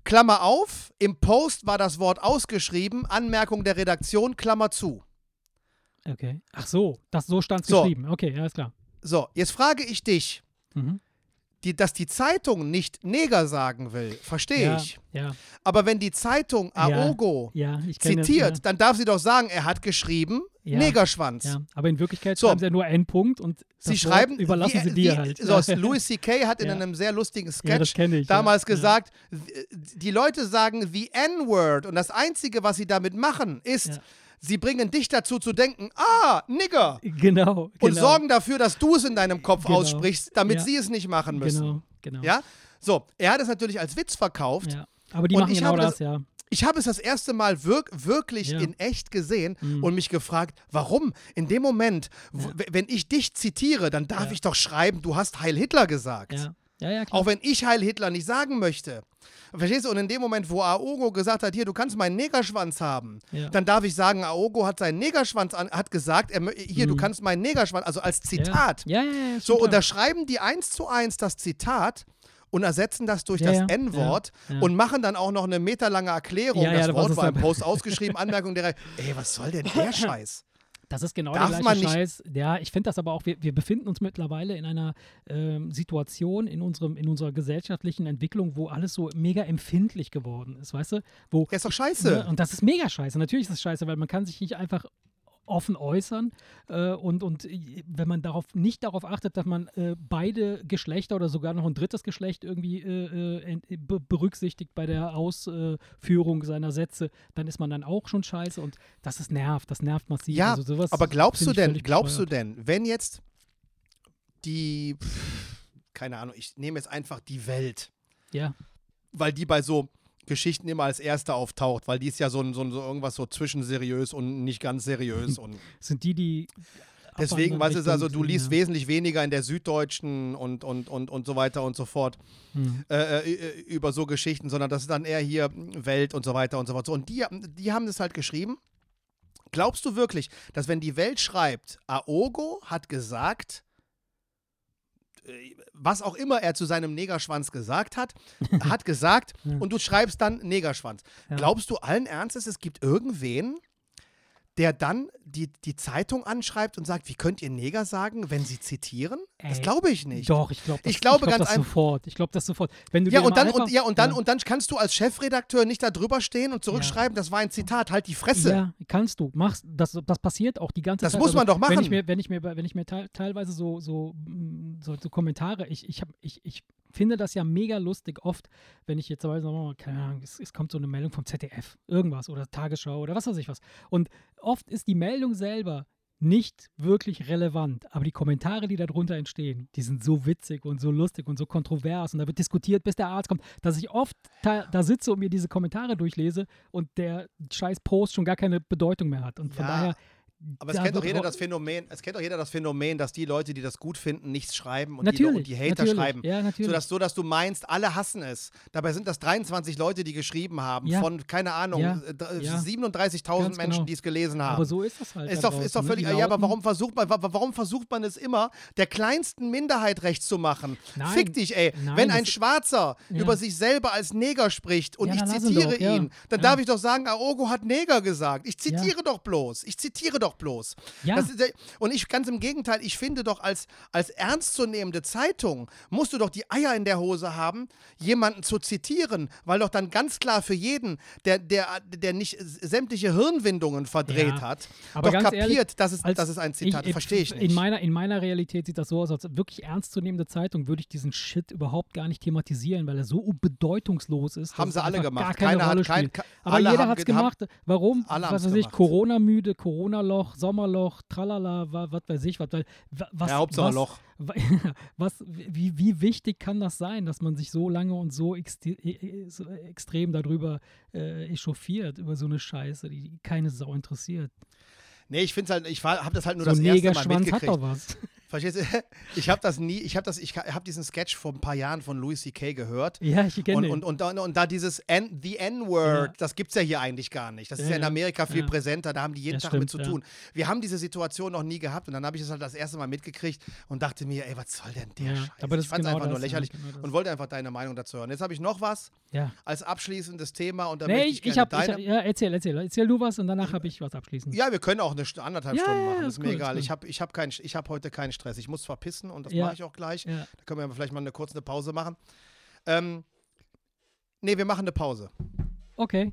Klammer auf, im Post war das Wort ausgeschrieben, Anmerkung der Redaktion, Klammer zu. Okay. Ach so, das so stand es So. geschrieben. Okay, ja, ist klar. So, jetzt frage ich dich, Mhm. die, dass die Zeitung nicht Neger sagen will, verstehe ja, ich. Ja, Aber wenn die Zeitung. Aogo ja, zitiert, dann darf sie doch sagen, er hat geschrieben, Ja. Negerschwanz. Ja, aber in Wirklichkeit So. schreiben sie ja nur einen Punkt und Sie schreiben, Wort überlassen wie, sie dir wie, halt. So, Louis C.K. hat in <laughs> einem sehr lustigen Sketch ich. damals gesagt, die Leute sagen the N-Word und das Einzige, was sie damit machen, ist, sie bringen dich dazu zu denken, ah, Nigger. Genau. Und genau, sorgen dafür, dass du es in deinem Kopf Genau. aussprichst, damit Ja. sie es nicht machen müssen. Genau, genau. Ja? So, er hat es natürlich als Witz verkauft. Ja. Aber die Und machen genau das, das- ja. Ich habe es das erste Mal wirk wirklich Ja. in echt gesehen Mhm. und mich gefragt, warum? In dem Moment, w- wenn ich dich zitiere, dann darf Ja. ich doch schreiben, du hast Heil Hitler gesagt. Ja, ja, ja. Auch wenn ich Heil Hitler nicht sagen möchte. Verstehst du? Und in dem Moment, wo Aogo gesagt hat, hier, du kannst meinen Negerschwanz haben, Ja. dann darf ich sagen, Aogo hat seinen Negerschwanz an, hat gesagt, er, hier, du Mhm. kannst meinen Negerschwanz, also als Zitat. Ja, ja, ja. ja So, schon klar. unterschreiben die eins zu eins das Zitat und ersetzen das durch Ja, das ja, N-Wort ja, und machen dann auch noch eine meterlange Erklärung. Das Wort war im Post <laughs> ausgeschrieben, Anmerkung der Ey, was soll denn der <laughs> Scheiß? Das ist genau Darf der gleiche Scheiß. Ja, ich finde das aber auch, wir, wir befinden uns mittlerweile in einer ähm, Situation in, unserem, in unserer gesellschaftlichen Entwicklung, wo alles so mega empfindlich geworden ist, weißt du? Wo, Ja, ist doch scheiße. Ne? Und das ist mega scheiße. Natürlich ist das scheiße, weil man kann sich nicht einfach offen äußern äh, und, und wenn man darauf nicht darauf achtet, dass man äh, beide Geschlechter oder sogar noch ein drittes Geschlecht irgendwie äh, äh, berücksichtigt bei der Ausführung seiner Sätze, dann ist man dann auch schon scheiße und das ist nervt, das nervt massiv. Ja, also aber glaubst du denn, glaubst du bescheuert. denn, wenn jetzt die, pff, keine Ahnung, ich nehme jetzt einfach die Welt, Ja, weil die bei so Geschichten immer als erste auftaucht, weil die ist ja so, ein- so, ein- so irgendwas so zwischenseriös und nicht ganz seriös <laughs> und sind die, die Deswegen, was ist also, du liest ja. wesentlich weniger in der Süddeutschen und, und, und, und so weiter und so fort Hm. äh, äh, über so Geschichten, sondern das ist dann eher hier Welt und so weiter und so fort. So, Und die, die haben das halt geschrieben. Glaubst du wirklich, dass wenn die Welt schreibt, Aogo hat gesagt, äh, was auch immer er zu seinem Negerschwanz gesagt hat, hat gesagt <laughs> und du schreibst dann Negerschwanz. Ja. Glaubst du allen Ernstes, es gibt irgendwen, der dann die, die Zeitung anschreibt und sagt, wie könnt ihr Neger sagen, wenn sie zitieren? das Ey, glaube ich nicht. Doch, ich glaube Ich glaube glaub ganz das sofort. Ich glaube das sofort. Wenn du Ja und, dann, und, einfach- ja, und, dann, und dann kannst du als Chefredakteur nicht da drüber stehen und zurückschreiben, das war ein Zitat, halt die Fresse. Ja, kannst du. Machst, das, das passiert auch die ganze Das Zeit. Also muss man doch Wenn machen. ich mir, wenn ich mir, wenn ich mir teil, teilweise so, so, mm, so, so Kommentare, ich, ich, hab, ich, ich finde das ja mega lustig oft, wenn ich jetzt wir mal, keine Ahnung, es, es kommt so eine Meldung vom ZDF, irgendwas oder Tagesschau oder was weiß ich was. Und oft ist die Meldung selber nicht wirklich relevant, aber die Kommentare, die darunter entstehen, die sind so witzig und so lustig und so kontrovers und da wird diskutiert, bis der Arzt kommt, dass ich oft da, da sitze und mir diese Kommentare durchlese und der scheiß Post schon gar keine Bedeutung mehr hat. Und von Ja, daher. Aber es kennt doch jeder das Phänomen, es kennt doch jeder das Phänomen, dass die Leute, die das gut finden, nichts schreiben und, Natürlich, die, und die Hater natürlich. schreiben. Ja, natürlich. So dass, so, dass du meinst, alle hassen es. Dabei sind das 23 Leute, die geschrieben haben, Ja. von, keine Ahnung, Ja, äh, d- ja. 37.000 Ganz Menschen, genau. die es gelesen haben. aber so ist das halt. Ist da doch, ist doch völlig. Ja, aber warum versucht man, wa- warum versucht man es immer, der kleinsten Minderheit recht zu machen? Nein, Fick dich, ey. nein, Wenn ein Schwarzer über sich selber als Neger spricht und ich zitiere ihn, dann darf ich doch sagen, Aogo hat Neger gesagt. Ich zitiere doch bloß. Ich zitiere doch bloß. Ja. Ist, und ich ganz im Gegenteil, ich finde doch, als, als ernstzunehmende Zeitung musst du doch die Eier in der Hose haben, jemanden zu zitieren, weil doch dann ganz klar für jeden, der, der, der nicht sämtliche Hirnwindungen verdreht Ja. hat, Aber doch kapiert, ehrlich, dass, es, dass es ein Zitat ist. Verstehe ich nicht. In meiner, in meiner Realität sieht das so aus, als wirklich ernstzunehmende Zeitung würde ich diesen Shit überhaupt gar nicht thematisieren, weil er so bedeutungslos ist. Haben sie alle gemacht. Gar keine Keiner hat Rolle kein- spielt. ke- Aber jeder hat es gemacht. Warum? alle was weiß ich. Corona-müde, Corona-Loch, Sommerloch, tralala, wa- was weiß ich, was, weil, wa- was, Ja, Hauptsache was, Loch. <laughs> Was, wie, wie wichtig kann das sein, dass man sich so lange und so, extre äh, so extrem darüber äh, echauffiert, über so eine Scheiße, die keine Sau interessiert? Nee, ich finde halt, ich habe das halt nur so das erste Mal Negerschwanz hat mitgekriegt. doch was. Verstehst du? <laughs> Ich habe das nie, ich habe das, ich habe diesen Sketch vor ein paar Jahren von Louis C.K. gehört. Ja, ich kenne Und, den. und, und, da- und da dieses N, The N-Word, Ja. das gibt es ja hier eigentlich gar nicht. Das ist Ja, ja in. Amerika viel präsenter, da haben die jeden Das Tag mit stimmt, zu ja. tun. Wir haben diese Situation noch nie gehabt und dann habe ich es halt das erste Mal mitgekriegt und dachte mir, ey, was soll denn der Scheiß? aber das ich fand es genau einfach nur das, ja, lächerlich genau das. und wollte einfach deine Meinung dazu hören. Jetzt habe ich noch was als abschließendes Thema und da Nee, möchte ich, ich, ich hab, ich deine... hab, ja, erzähl, erzähl. Erzähl du was und danach habe ich was abschließend. Ja, wir können auch eine anderthalb Stunden machen, ist mir cool, egal. ist Ich habe ich hab kein, ich hab heute keinen Stress. Ich muss zwar pissen und das Ja. mache ich auch gleich. Ja. Da können wir vielleicht mal eine kurze Pause machen. Ähm, nee, wir machen eine Pause. Okay.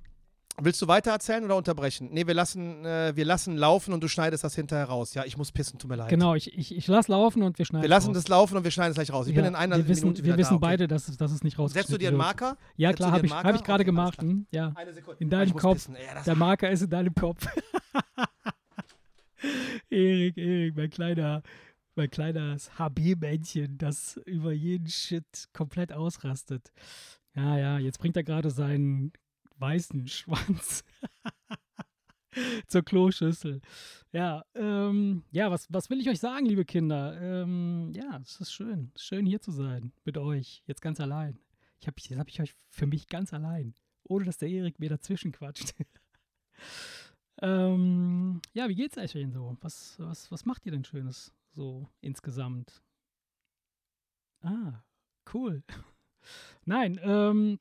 Willst du weiter erzählen oder unterbrechen? Nee, wir lassen, äh, wir lassen laufen und du schneidest das hinterher raus. Ja, ich muss pissen, tut mir leid. Genau, ich, ich, ich lass laufen und wir schneiden Wir lassen raus. das laufen und wir schneiden es gleich raus. Ich ja, bin in einer wir wissen, Minute Wir wissen da, okay. beide, dass, es- dass es nicht rausgeschnitten Setzt du dir einen. Marker? Ja, Setzt klar, habe ich, hab ich gerade Okay, gemacht. Hm, ja. Eine Sekunde. In deinem Kopf. Ja, Der Marker ist in deinem Kopf. <laughs> Erik, Erik, mein kleiner, mein kleines HB-Männchen, das über jeden Shit komplett ausrastet. Ja, ja, jetzt bringt er gerade seinen weißen <laughs> Schwanz zur Kloschüssel. Ja, ähm, ja, was, was will ich euch sagen, liebe Kinder? Ähm, ja, es ist schön, schön hier zu sein mit euch, jetzt ganz allein. Ich hab, jetzt habe ich euch für mich ganz allein, ohne dass der Erik mir dazwischen quatscht. <laughs> ähm, ja, wie geht's euch denn so? Was, was, was macht ihr denn Schönes so insgesamt? Ah, cool. <laughs> Nein, ähm,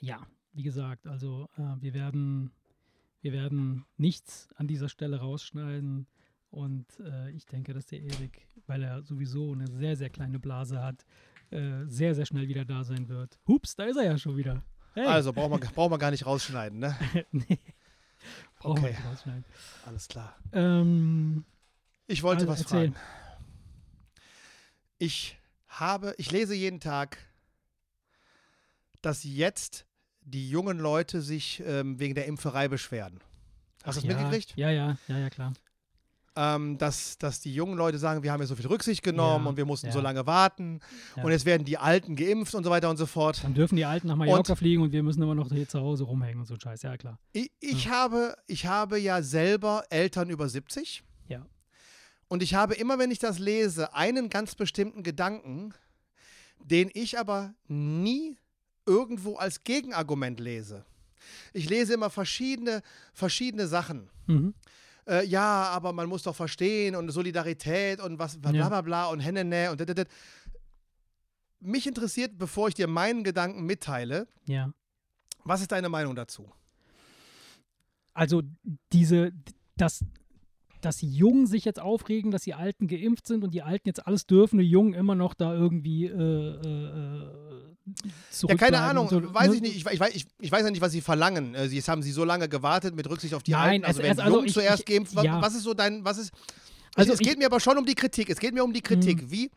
ja, wie gesagt, also äh, wir werden, wir werden nichts an dieser Stelle rausschneiden und äh, ich denke, dass der Erik, weil er sowieso eine sehr, sehr kleine Blase hat, äh, sehr, sehr schnell wieder da sein wird. Hups, da ist er ja schon wieder. Hey. Also, braucht man, <laughs> braucht man gar nicht rausschneiden, ne? <laughs> nee. Brauchen wir Okay. nicht rausschneiden. Alles klar. Ähm, Ich wollte Also, was erzähl. fragen. Ich habe, ich lese jeden Tag, dass jetzt die jungen Leute sich ähm, wegen der Impferei beschweren. Hast du das ja, mitgekriegt? Ja, ja, ja, ja, klar. Ähm, dass, dass die jungen Leute sagen, wir haben ja so viel Rücksicht genommen Ja, und wir mussten ja. so lange warten Ja. und jetzt werden die Alten geimpft und so weiter und so fort. Dann dürfen die Alten nach Mallorca fliegen und wir müssen immer noch hier zu Hause rumhängen und so Scheiß. Ja, klar. Ich, ich, habe, ich habe ja selber Eltern über 70 Ja. Und ich habe immer, wenn ich das lese, einen ganz bestimmten Gedanken, den ich aber nie irgendwo als Gegenargument lese. Ich lese immer verschiedene, verschiedene Sachen. Mhm. Äh, ja, aber man muss doch verstehen und Solidarität und was, bla bla bla, bla und hennene und dit, dit, mich interessiert, bevor ich dir meinen Gedanken mitteile, Ja. was ist deine Meinung dazu? Also diese, dass, dass die Jungen sich jetzt aufregen, dass die Alten geimpft sind und die Alten jetzt alles dürfen, die Jungen immer noch da irgendwie äh, äh, äh, Ja, keine Ahnung, so, weiß ne? ich nicht. Ich, ich, weiß- ich, ich weiß ja nicht, was sie verlangen. Äh, Sie jetzt haben sie so lange gewartet mit Rücksicht auf die Nein, Alten. Also, es- wenn es- also Jungen zuerst geimpft, ja. was ist so dein, was ist. Also es geht mir aber schon um die Kritik. Es geht mir um die Kritik. Wie,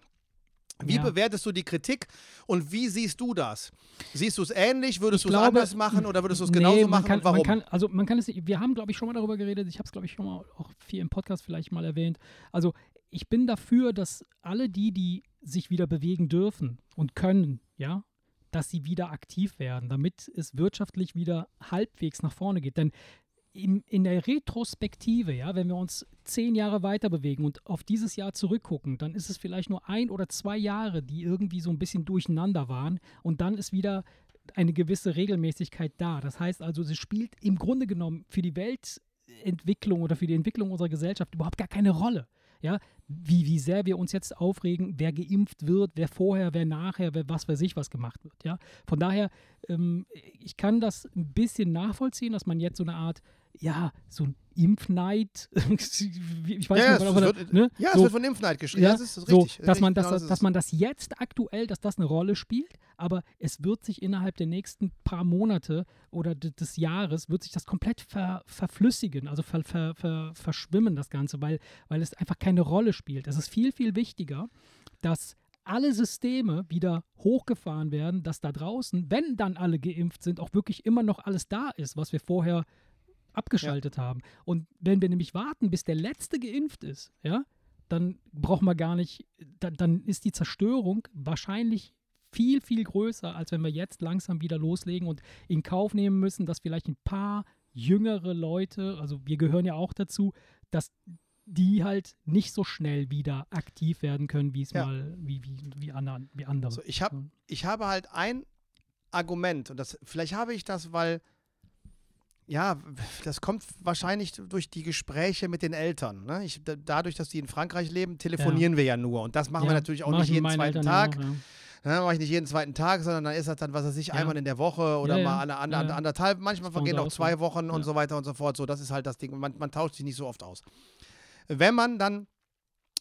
wie Ja. bewertest du die Kritik und wie siehst du das? Siehst du es ähnlich? Würdest du es anders machen oder würdest du es Nee, genauso man machen kann, und warum? Man kann, also man kann es, wir haben, glaube ich, schon mal darüber geredet. Ich habe es, glaube ich, schon mal auch viel im Podcast vielleicht mal erwähnt. Also ich bin dafür, dass alle die, die sich wieder bewegen dürfen und können, ja, dass sie wieder aktiv werden, damit es wirtschaftlich wieder halbwegs nach vorne geht. Denn in, in der Retrospektive, ja, wenn wir uns zehn Jahre weiter bewegen und auf dieses Jahr zurückgucken, dann ist es vielleicht nur ein oder zwei Jahre, die irgendwie so ein bisschen durcheinander waren und dann ist wieder eine gewisse Regelmäßigkeit da. Das heißt also, sie spielt im Grunde genommen für die Weltentwicklung oder für die Entwicklung unserer Gesellschaft überhaupt gar keine Rolle. Ja, wie, wie sehr wir uns jetzt aufregen, wer geimpft wird, wer vorher, wer nachher, wer was weiß ich was gemacht wird. Ja, von daher, ähm, ich kann das ein bisschen nachvollziehen, dass man jetzt so eine Art, ja, so ein Impfneid, <laughs> ich weiß ja, nicht, es, es wird, ne? ja, es so, wird von Impfneid geschrieben. ja, das ist so, richtig. dass man, das, genau das dass es. man das jetzt aktuell, dass das eine Rolle spielt, aber es wird sich innerhalb der nächsten paar Monate oder de- des Jahres wird sich das komplett ver, verflüssigen, also ver, ver, ver, verschwimmen das Ganze, weil, weil es einfach keine Rolle spielt. Es ist viel, viel wichtiger, dass alle Systeme wieder hochgefahren werden, dass da draußen, wenn dann alle geimpft sind, auch wirklich immer noch alles da ist, was wir vorher abgeschaltet haben. Und wenn wir nämlich warten, bis der Letzte geimpft ist, ja, dann brauchen wir gar nicht, dann, dann ist die Zerstörung wahrscheinlich viel, viel größer, als wenn wir jetzt langsam wieder loslegen und in Kauf nehmen müssen, dass vielleicht ein paar jüngere Leute, also wir gehören ja auch dazu, dass die halt nicht so schnell wieder aktiv werden können, wie es Ja. mal, wie, wie, wie, anderen, wie andere. So, ich, hab, ich habe halt ein Argument und das, vielleicht habe ich das, weil, ja, das kommt wahrscheinlich durch die Gespräche mit den Eltern. Ne? Ich, da, dadurch, dass die in Frankreich leben, telefonieren wir ja nur und das machen wir Ja, natürlich auch nicht jeden zweiten Eltern Tag. ja auch, ja. Ne, mache ich nicht jeden zweiten Tag, sondern dann ist das dann, was weiß ich, Ja. einmal in der Woche oder Ja, ja. mal ander, Ja, ja. anderthalb. Manchmal vergehen auch zwei Wochen und Ja. so weiter und so fort. So, das ist halt das Ding. Man, man tauscht sich nicht so oft aus. Wenn man dann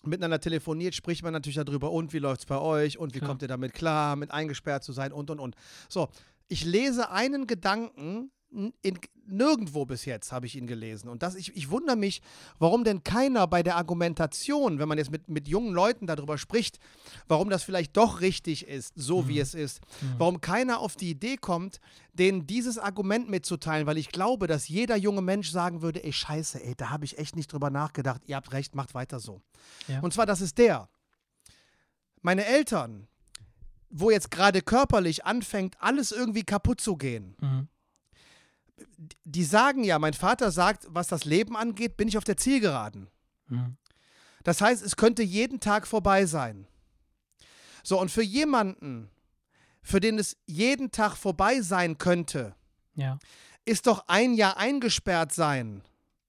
miteinander telefoniert, spricht man natürlich darüber, und wie läuft es bei euch und wie kommt ihr damit klar, mit eingesperrt zu sein und und und. So, ich lese einen Gedanken in, nirgendwo bis jetzt habe ich ihn gelesen. Und das, ich, ich wundere mich, warum denn keiner bei der Argumentation, wenn man jetzt mit, mit jungen Leuten darüber spricht, warum das vielleicht doch richtig ist, so wie Mhm. es ist, Mhm. warum keiner auf die Idee kommt, denen dieses Argument mitzuteilen, weil ich glaube, dass jeder junge Mensch sagen würde, ey scheiße, ey, da habe ich echt nicht drüber nachgedacht, ihr habt recht, macht weiter so. Ja. Und zwar, das ist der. Meine Eltern, wo jetzt gerade körperlich anfängt, alles irgendwie kaputt zu gehen, Mhm. Die sagen ja, mein Vater sagt, was das Leben angeht, bin ich auf der Zielgeraden. Mhm. Das heißt, es könnte jeden Tag vorbei sein. So, und für jemanden, für den es jeden Tag vorbei sein könnte, Ja. ist doch ein Jahr eingesperrt sein.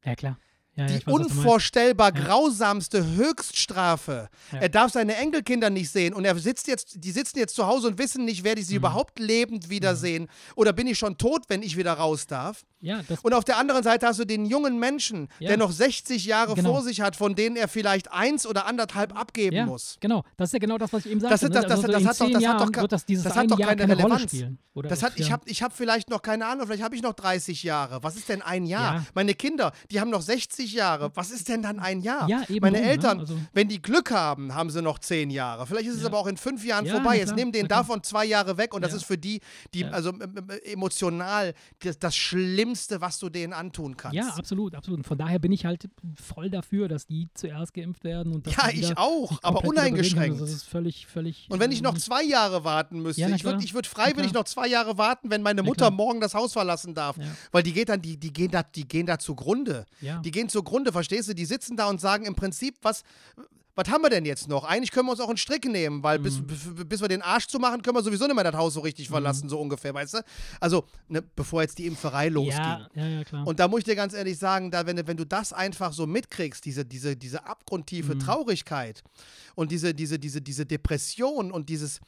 ja, klar. Ja, Die weiß, unvorstellbar grausamste Höchststrafe. Er darf seine Enkelkinder nicht sehen und er sitzt jetzt, die sitzen jetzt zu Hause und wissen nicht, werde ich sie Mhm. überhaupt lebend wiedersehen oder bin ich schon tot, wenn ich wieder raus darf. Ja, Und auf der anderen Seite hast du den jungen Menschen, Ja. der noch 60 Jahre Genau. vor sich hat, von denen er vielleicht eins oder anderthalb abgeben ja, muss. genau. Das ist ja genau das, was ich eben sagte. Das ne? das- Also das hat doch- das hat doch das das hat doch keine keine Rolle Relevanz. Das hat, ich habe ich hab vielleicht noch keine Ahnung, vielleicht habe ich noch 30 Jahre. Was ist denn ein Jahr? Ja. Meine Kinder, die haben noch 60 Jahre. Was ist denn dann ein Jahr? Meine drum, ne? Eltern, Also- wenn die Glück haben, haben sie noch 10 Jahre. Vielleicht ist es aber auch in fünf Jahren Ja, vorbei. Jetzt klar, nimm den na klar. davon zwei Jahre weg und das ist für die, die also ähm, ähm, emotional das, das Schlimmste, was du denen antun kannst. Ja, absolut, absolut. Und von daher bin ich halt voll dafür, dass die zuerst geimpft werden. Und Ja, ich auch, aber uneingeschränkt. Das ist völlig, völlig. Und wenn ich noch ähm, zwei Jahre warten müsste, Ja, ich würde ich würd freiwillig noch zwei Jahre warten, wenn meine Mutter morgen das Haus verlassen darf. Ja. Weil die geht dann, die, die gehen da, die gehen da zugrunde. Ja. Die gehen zugrunde, verstehst du? Die sitzen da und sagen im Prinzip, was, was haben wir denn jetzt noch? Eigentlich können wir uns auch einen Strick nehmen, weil bis, Mhm. bis, bis wir den Arsch zu machen, können wir sowieso nicht mehr das Haus so richtig verlassen, so ungefähr, weißt du? Also, ne, bevor jetzt die Impferei losging. ja, ja, ja, klar. Und da muss ich dir ganz ehrlich sagen, da, wenn, du- wenn du das einfach so mitkriegst, diese, diese, diese abgrundtiefe Mhm. Traurigkeit und diese, diese, diese, diese Depression und dieses,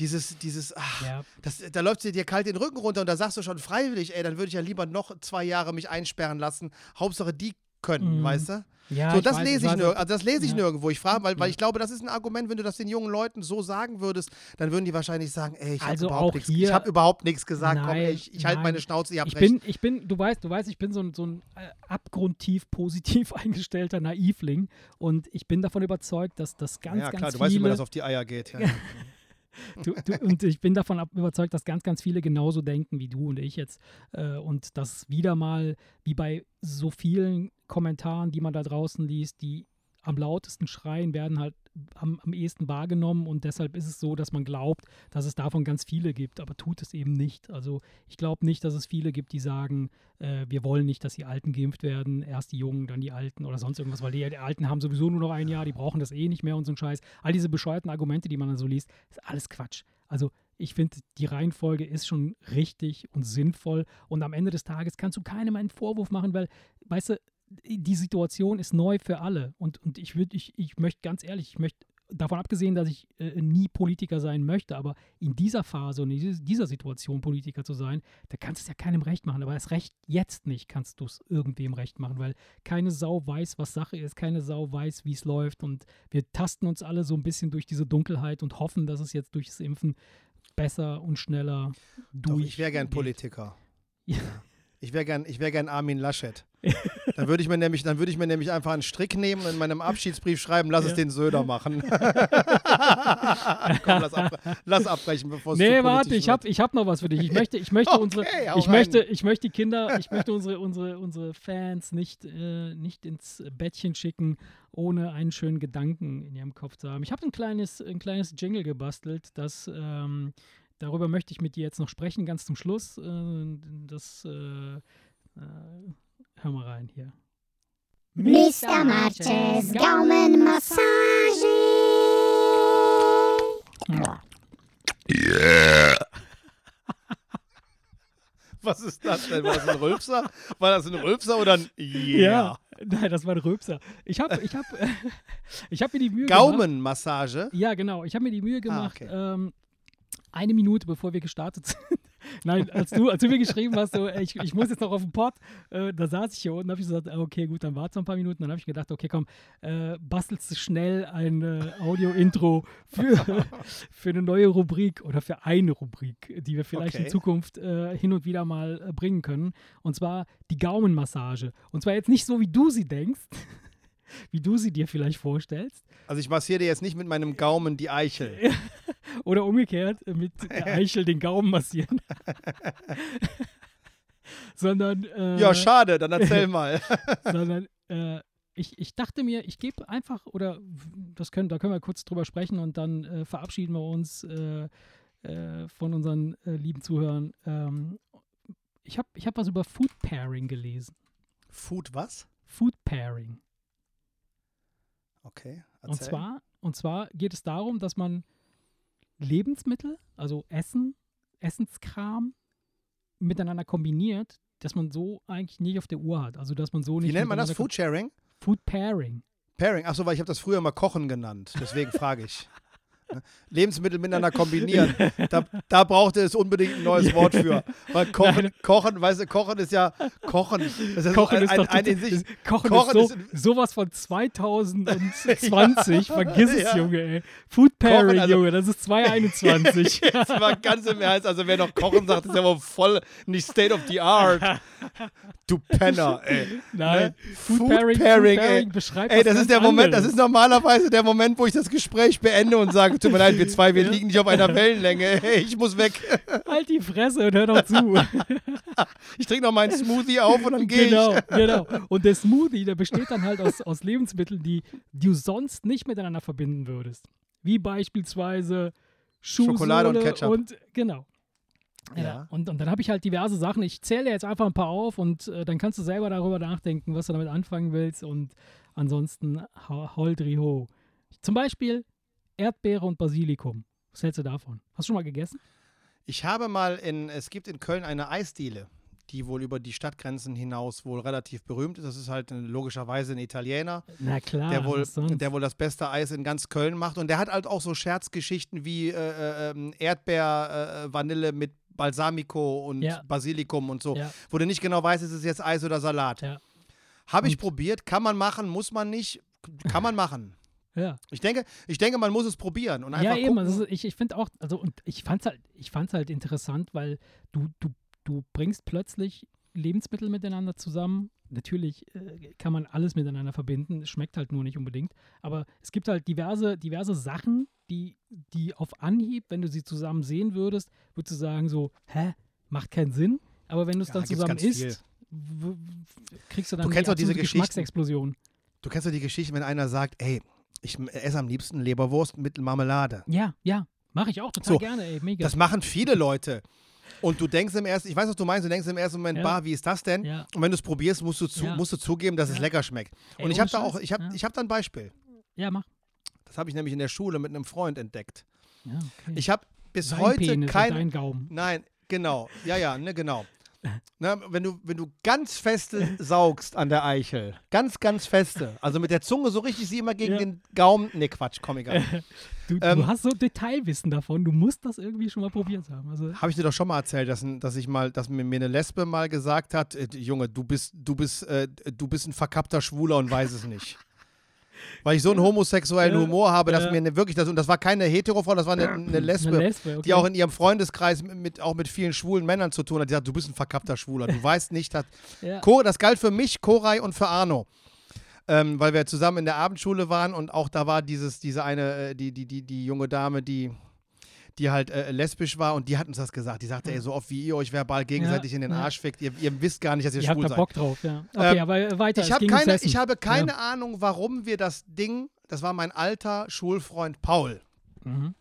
dieses, dieses, ach, Ja. das, da läuft sie dir kalt den Rücken runter und da sagst du schon freiwillig, ey, dann würde ich ja lieber noch zwei Jahre mich einsperren lassen. Hauptsache die können, Mhm. weißt du? Ja, so, das weiß, lese ich, also das lese ich Ja. nirgendwo. Ich frage, weil, weil Ja. ich glaube, das ist ein Argument, wenn du das den jungen Leuten so sagen würdest, dann würden die wahrscheinlich sagen, ey, ich habe Also überhaupt ich habe überhaupt nichts gesagt, komm, ey, Nein, ich, ich halte nein. meine Schnauze, ihr habt Ich recht. bin, ich bin, du weißt, du weißt, ich bin so ein, so ein äh, abgrundtief positiv <laughs> eingestellter Naivling und ich bin davon überzeugt, dass das ganz, ja, ganz klar, du viele weißt, wie mir das auf die Eier geht. Ja. <laughs> du, du, und ich bin davon überzeugt, dass ganz, ganz viele genauso denken wie du und ich jetzt. Äh, und dass wieder mal, wie bei so vielen Kommentaren, die man da draußen liest, die am lautesten schreien, werden halt am, am ehesten wahrgenommen und deshalb ist es so, dass man glaubt, dass es davon ganz viele gibt, aber tut es eben nicht. Also ich glaube nicht, dass es viele gibt, die sagen, äh, wir wollen nicht, dass die Alten geimpft werden, erst die Jungen, dann die Alten oder sonst irgendwas, weil die, die Alten haben sowieso nur noch ein Jahr, die brauchen das eh nicht mehr und so ein Scheiß. All diese bescheuerten Argumente, die man dann so liest, ist alles Quatsch. Also ich finde, die Reihenfolge ist schon richtig und sinnvoll und am Ende des Tages kannst du keinem einen Vorwurf machen, weil, weißt du, die Situation ist neu für alle und, und ich würde, ich, ich möchte ganz ehrlich, ich möchte davon abgesehen, dass ich äh, nie Politiker sein möchte, aber in dieser Phase und in dieser Situation Politiker zu sein, da kannst du es ja keinem recht machen. Aber erst recht jetzt nicht kannst du es irgendwem recht machen, weil keine Sau weiß, was Sache ist, keine Sau weiß, wie es läuft und wir tasten uns alle so ein bisschen durch diese Dunkelheit und hoffen, dass es jetzt durchs Impfen besser und schneller Doch, durch. ich wäre gern. Politiker. Ja. Ich wäre gern, ich wär gern Armin Laschet. <laughs> dann würde ich mir nämlich, dann würde ich mir nämlich einfach einen Strick nehmen und in meinem Abschiedsbrief schreiben, lass es Ja. den Söder machen. <laughs> <laughs> Komm, lass, ab, lass abbrechen, bevor es Nee, warte, ich habe ich hab noch was für dich. Ich möchte, ich möchte Okay, unsere, ich rein. möchte, ich möchte die Kinder, ich möchte unsere, unsere, unsere Fans nicht, äh, nicht ins Bettchen schicken, ohne einen schönen Gedanken in ihrem Kopf zu haben. Ich habe ein kleines, ein kleines Jingle gebastelt, das ähm, darüber möchte ich mit dir jetzt noch sprechen, ganz zum Schluss. Äh, das äh, äh, hör mal rein hier. Mr. Marches Gaumenmassage. <laughs> Was ist das denn? War das ein Rülpser? War das ein Rülpser oder ein Yeah? Ja, nein, das war ein Röpser. Ich habe ich hab, <laughs> ich hab mir die Mühe gemacht. Gaumenmassage? Ja, genau. Ich habe mir die Mühe gemacht, okay. ähm, eine Minute bevor wir gestartet sind. <laughs> Nein, als du, als du mir geschrieben hast, so, ich, ich muss jetzt noch auf den Pod, äh, da saß ich hier unten, habe ich gesagt, ah, okay, gut, dann warte noch ein paar Minuten. Dann habe ich gedacht, okay, komm, äh, bastelst du schnell ein äh, Audio-Intro für, <laughs> für eine neue Rubrik oder für eine Rubrik, die wir vielleicht in Okay. Zukunft äh, hin und wieder mal äh, bringen können. Und zwar die Gaumenmassage. Und zwar jetzt nicht so, wie du sie denkst, wie du sie dir vielleicht vorstellst, Also ich massiere dir jetzt nicht mit meinem Gaumen die Eichel. <laughs> Oder umgekehrt, äh, mit <laughs> der Eichel den Gaumen massieren. <laughs> sondern, äh, Ja, schade, dann erzähl mal. sondern äh, ich, ich dachte mir, ich gebe einfach, oder das können, da können wir kurz drüber sprechen und dann äh, verabschieden wir uns äh, äh, von unseren lieben Zuhörern. Ähm, ich habe ich hab was über Food Pairing gelesen. Food was? Food Pairing. Okay, erzähl. Und zwar, und zwar geht es darum, dass man Lebensmittel, also Essen, Essenskram miteinander kombiniert, dass man so eigentlich nicht auf der Uhr hat. Also dass man so nicht. Wie nennt man das? Food Sharing? Food Pairing. Pairing. Achso, weil ich habe das früher mal Kochen genannt. Deswegen frage ich. <laughs> Ne? Lebensmittel miteinander kombinieren. Da, da brauchte es unbedingt ein neues Wort für. Weil Kochen, Kochen, weißt du, Kochen ist ja Kochen. Das ist Kochen ein, ist ein, doch ein in total- sich, Kochen, Kochen ist, so, ist- sowas von 2020. <laughs> Vergiss es, Ja. Junge, ey. Food Pairing, also- Junge, das ist 2021. <laughs> Jetzt mal ganz im Ernst, also wer noch kochen sagt, ist ja wohl voll nicht State of the Art. Du Penner, ey. Nein, Food, Food Pairing, Pairing, Food Pairing ey. beschreibt Ey, das ist der Moment, das anderes. ist normalerweise der Moment, wo ich das Gespräch beende und sage, tut mir leid, wir zwei, wir Ja. liegen nicht auf einer Wellenlänge. Ey, ich muss weg. Halt die Fresse und hör doch zu. <laughs> Ich trinke noch meinen Smoothie auf und dann gehe genau, ich. genau. Und der Smoothie, der besteht dann halt aus, aus Lebensmitteln, die du sonst nicht miteinander verbinden würdest. Wie beispielsweise Schuhsohle Schokolade und Ketchup. Und, genau. Ja. Ja. Und, und dann habe ich halt diverse Sachen. Ich zähle jetzt einfach ein paar auf und äh, dann kannst du selber darüber nachdenken, was du damit anfangen willst. Und ansonsten Holdriho. Zum Beispiel Erdbeere und Basilikum. Was hältst du davon? Hast du schon mal gegessen? Ich habe mal in, es gibt in Köln eine Eisdiele. die wohl über die Stadtgrenzen hinaus wohl relativ berühmt ist. Das ist halt äh, logischerweise ein Italiener, Na klar, der, wohl, der wohl das beste Eis in ganz Köln macht. Und der hat halt auch so Scherzgeschichten wie äh, äh, ähm, Erdbeer, äh, Vanille mit Balsamico und Ja. Basilikum und so, Ja. wo du nicht genau weißt, ist es jetzt Eis oder Salat. Ja. Habe ich Und- probiert, kann man machen, muss man nicht, kann man machen. Ja. Ich denke, ich denke, man muss es probieren und einfach Ja, eben. Also ich ich finde auch, also und ich fand's halt, ich fand's halt interessant, weil du, du, du bringst plötzlich Lebensmittel miteinander zusammen. Natürlich äh, kann man alles miteinander verbinden, es schmeckt halt nur nicht unbedingt. Aber es gibt halt diverse, diverse Sachen, die, die auf Anhieb, wenn du sie zusammen sehen würdest, würdest du sagen so, hä, macht keinen Sinn. Aber wenn du es Ja, dann zusammen isst, kriegst du dann Du kennst doch diese absolute Geschichten. Geschmacksexplosion. Du kennst doch die Geschichte, wenn einer sagt, ey, ich esse am liebsten Leberwurst mit Marmelade. Ja, ja, mache ich auch total So, gerne, ey, mega. Das machen viele Leute. Und du denkst im ersten, ich weiß, was du meinst, du denkst im ersten Moment, Ja. bah, wie ist das denn? ja. Und wenn du es probierst, musst du, zu, Ja. musst du zugeben, dass es lecker schmeckt. Ey, Und ich ohne habe da auch, ich habe ich hab da ein Beispiel. Ja, mach. Das habe ich nämlich in der Schule mit einem Freund entdeckt. Okay. Ich habe bis Sein heute Penis. Dein Gaumen. Nein, genau. Ja, ja, ne, genau. Na, wenn, du, wenn du ganz feste saugst an der Eichel, ganz, ganz feste, also mit der Zunge so richtig sie immer gegen Ja. den Gaumen. Ne, Quatsch, komm, egal. <laughs> Du, Ähm, du hast so Detailwissen davon. Du musst das irgendwie schon mal probiert haben. Also, Habe ich dir doch schon mal erzählt, dass, dass ich mal, dass mir mir eine Lesbe mal gesagt hat, äh, Junge, du bist, du bist, äh, du bist ein verkappter Schwuler und weiß es nicht. Weil ich so einen homosexuellen Ja, Humor habe, dass ja. mir eine, wirklich das, und das war keine Heterofrau, das war eine, eine Lesbe, eine Lesbe, okay. die auch in ihrem Freundeskreis mit, auch mit vielen schwulen Männern zu tun hat. Die sagt, du bist ein verkappter Schwuler, du <laughs> weißt nicht, dass. ja. Das galt für mich, Koray und für Arno. Ähm, weil wir zusammen in der Abendschule waren und auch da war dieses, diese eine, äh, die, die, die, die junge Dame, die, die halt äh, lesbisch war und die hat uns das gesagt. Die sagte, ey, so oft wie ihr euch verbal gegenseitig in den ja. Arsch fickt, ihr, ihr wisst gar nicht, dass ihr, Ihr schwul seid. Bock drauf, ja. Okay, Ähm, aber äh, weiter. Ich habe ums keine, ich habe keine Ahnung, warum wir das Ding, das war mein alter Schulfreund Paul. Mhm.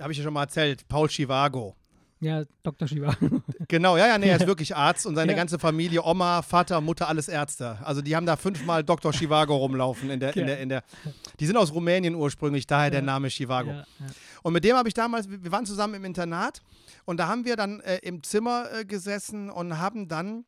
Habe ich ja schon mal erzählt, Paul Chivago. Ja, Dr. Shiva. <laughs> Genau, ja, ja, nee, er ist wirklich Arzt und seine Ja. ganze Familie, Oma, Vater, Mutter, alles Ärzte. Also die haben da fünfmal Dr. Chivago rumlaufen in der, in Ja. der, in der. Die sind aus Rumänien ursprünglich, daher der. Name Chivago. Und mit dem habe ich damals, wir waren zusammen im Internat und da haben wir dann äh, im Zimmer äh, gesessen und haben dann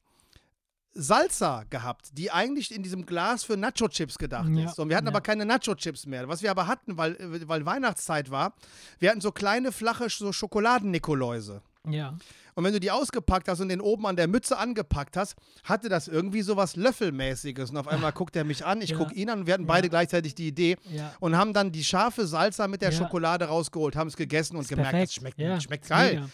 Salsa gehabt, die eigentlich in diesem Glas für Nacho-Chips gedacht Ja, ist. Und wir hatten ja. aber keine Nacho-Chips mehr. Was wir aber hatten, weil, weil Weihnachtszeit war, wir hatten so kleine, flache so Schokoladen-Nikoläuse. ja. Und wenn du die ausgepackt hast und den oben an der Mütze angepackt hast, hatte das irgendwie so was Löffelmäßiges. Und auf einmal guckt er mich an, ich Ja. guck ihn an und wir hatten Ja. beide gleichzeitig die Idee Ja. und haben dann die scharfe Salsa mit der. Schokolade rausgeholt, haben es gegessen und Ist gemerkt, das schmeckt, schmeckt geil. mega.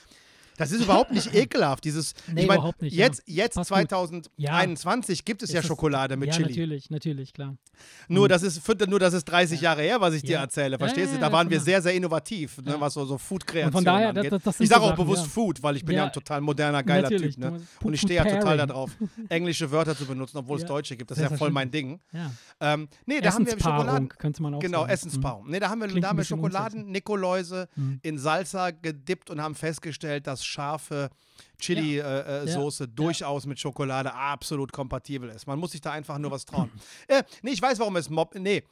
Das ist überhaupt nicht <laughs> ekelhaft. Dieses, Nee, ich mein, überhaupt nicht, ja. Jetzt, jetzt Passt gut. 2021 gibt es Ist ja das- Schokolade mit ja, Chili. natürlich, natürlich, klar. Nur das, ist, nur das ist 30 Jahre her, was ich dir Ja. erzähle. Ja, Verstehst ja, du? Da ja, waren wir schon sehr, sehr innovativ, ne, Ja. was so, so Food-Kreation das- angeht. das- das ich sage auch Sachen, bewusst ja. Food, weil ich bin ja, Ja. ein total moderner, geiler Natürlich, Typ. Ne? Und ich stehe ja total darauf, <laughs> englische Wörter zu benutzen, obwohl es Ja. deutsche gibt. Das ist ja voll mein Ding. Ja. Ähm, nee, da haben wir Schokoladen. könnte man auch Genau, sagen. Essenspaarung. Nee, da haben wir, bisschen Schokoladen-Nikoläuse Mhm. in Salsa gedippt und haben festgestellt, dass scharfe Chili-Soße Ja. durchaus mit Schokolade absolut kompatibel ist. Man muss sich da einfach nur was <clears throat> trauen. äh, nee, ich weiß, warum es Mob. Nee.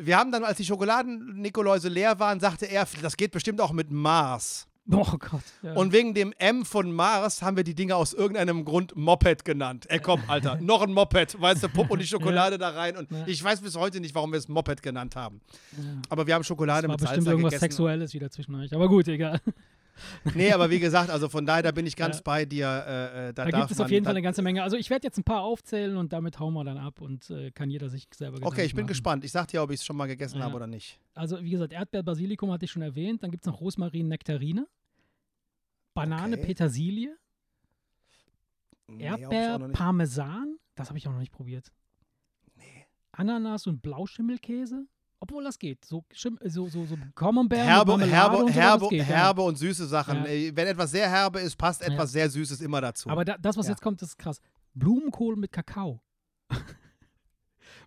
Wir haben dann, als die Schokoladen-Nikoläuse leer waren, sagte er, das geht bestimmt auch mit Mars. Oh Gott. Ja. Und wegen dem M von Mars haben wir die Dinge aus irgendeinem Grund Moped genannt. Ey, komm, Alter, <laughs> noch ein Moped, weißt du, Pupp und die Schokolade da rein. Und Ja. ich weiß bis heute nicht, warum wir es Moped genannt haben. ja. Aber wir haben Schokolade Das war mit bestimmt Salsa irgendwas gegessen. Sexuelles wieder zwischen euch. Aber gut, egal. <laughs> Nee, aber wie gesagt, also von daher, da bin ich ganz Ja. bei dir. Äh, äh, da Da darf gibt es man, auf jeden Fall eine ganze Menge. Also ich werde jetzt ein paar aufzählen und damit hauen wir dann ab und äh, kann jeder sich selber Okay, Gedanken ich bin machen. gespannt. Ich sag dir, ob ich es schon mal gegessen Ja. habe oder nicht. Also wie gesagt, Erdbeer-Basilikum hatte ich schon erwähnt. Dann gibt es noch Rosmarin, Nektarine. Banane, Okay. Petersilie. Nee, Erdbeer. Parmesan. Das habe ich auch noch nicht probiert. Ananas und Blauschimmelkäse. Obwohl das geht. So, so, so, so Camembert Herbe, Marmelade herbe, und herbe, das geht, ja. herbe und süße Sachen. Ja. Wenn etwas sehr herbe ist, passt Ja. etwas sehr Süßes immer dazu. Aber da, das, was Ja. jetzt kommt, ist krass. Blumenkohl mit Kakao. <laughs>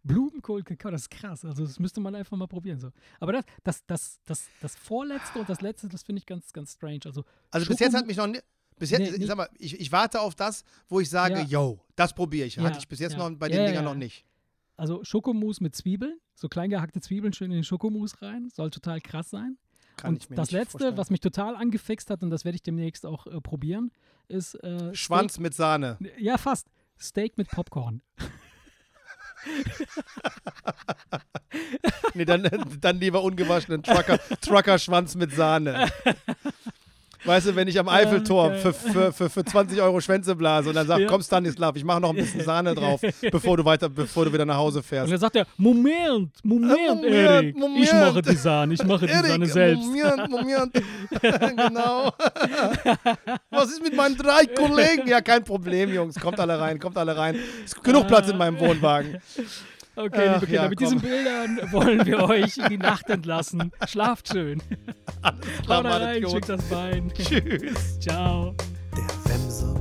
Blumenkohl, Kakao, das ist krass. Also das müsste man einfach mal probieren. So. Aber das, das, das, das, das vorletzte und das letzte, das finde ich ganz, ganz strange. Also, also bis jetzt hat mich noch nie, bis jetzt, Nee, ich nee. sag mal, ich, ich warte auf das, wo ich sage, Ja. yo, das probiere ich. Ja, Hatte ich bis jetzt ja. noch bei Ja, den ja, Dingern ja. noch nicht. Also Schokomousse mit Zwiebeln, so klein gehackte Zwiebeln schön in den Schokomousse rein. Soll total krass sein. Kann und das letzte, vorstellen. was mich total angefixt hat, und das werde ich demnächst auch äh, probieren, ist äh, Schwanz mit Sahne. Steak, ja, fast. Steak mit Popcorn. <laughs> Nee, dann, dann lieber ungewaschenen Trucker, Trucker-Schwanz mit Sahne. <laughs> Weißt du, wenn ich am Eiffelturm für, für, für, für 20 Euro Schwänze blase und dann sag, Ja. komm Stanislav, ich mache noch ein bisschen <laughs> Sahne drauf, bevor du weiter, bevor du wieder nach Hause Und fährst. dann sagt er, Moment, Moment, Moment, Erik, ich Moment. mache die Sahne, ich mache die Sahne selbst. Moment, Moment. <laughs> genau. Was ist mit meinen drei Kollegen? Ja, kein Problem, Jungs. Kommt alle rein, kommt alle rein. Ist genug Platz in meinem Wohnwagen. Okay, Ach, liebe Kinder, ja, mit diesen Bildern wollen wir euch in die Nacht entlassen. Schlaft schön. Haut rein, schickt das Bein. Tschüss. Ciao. Der Wemser.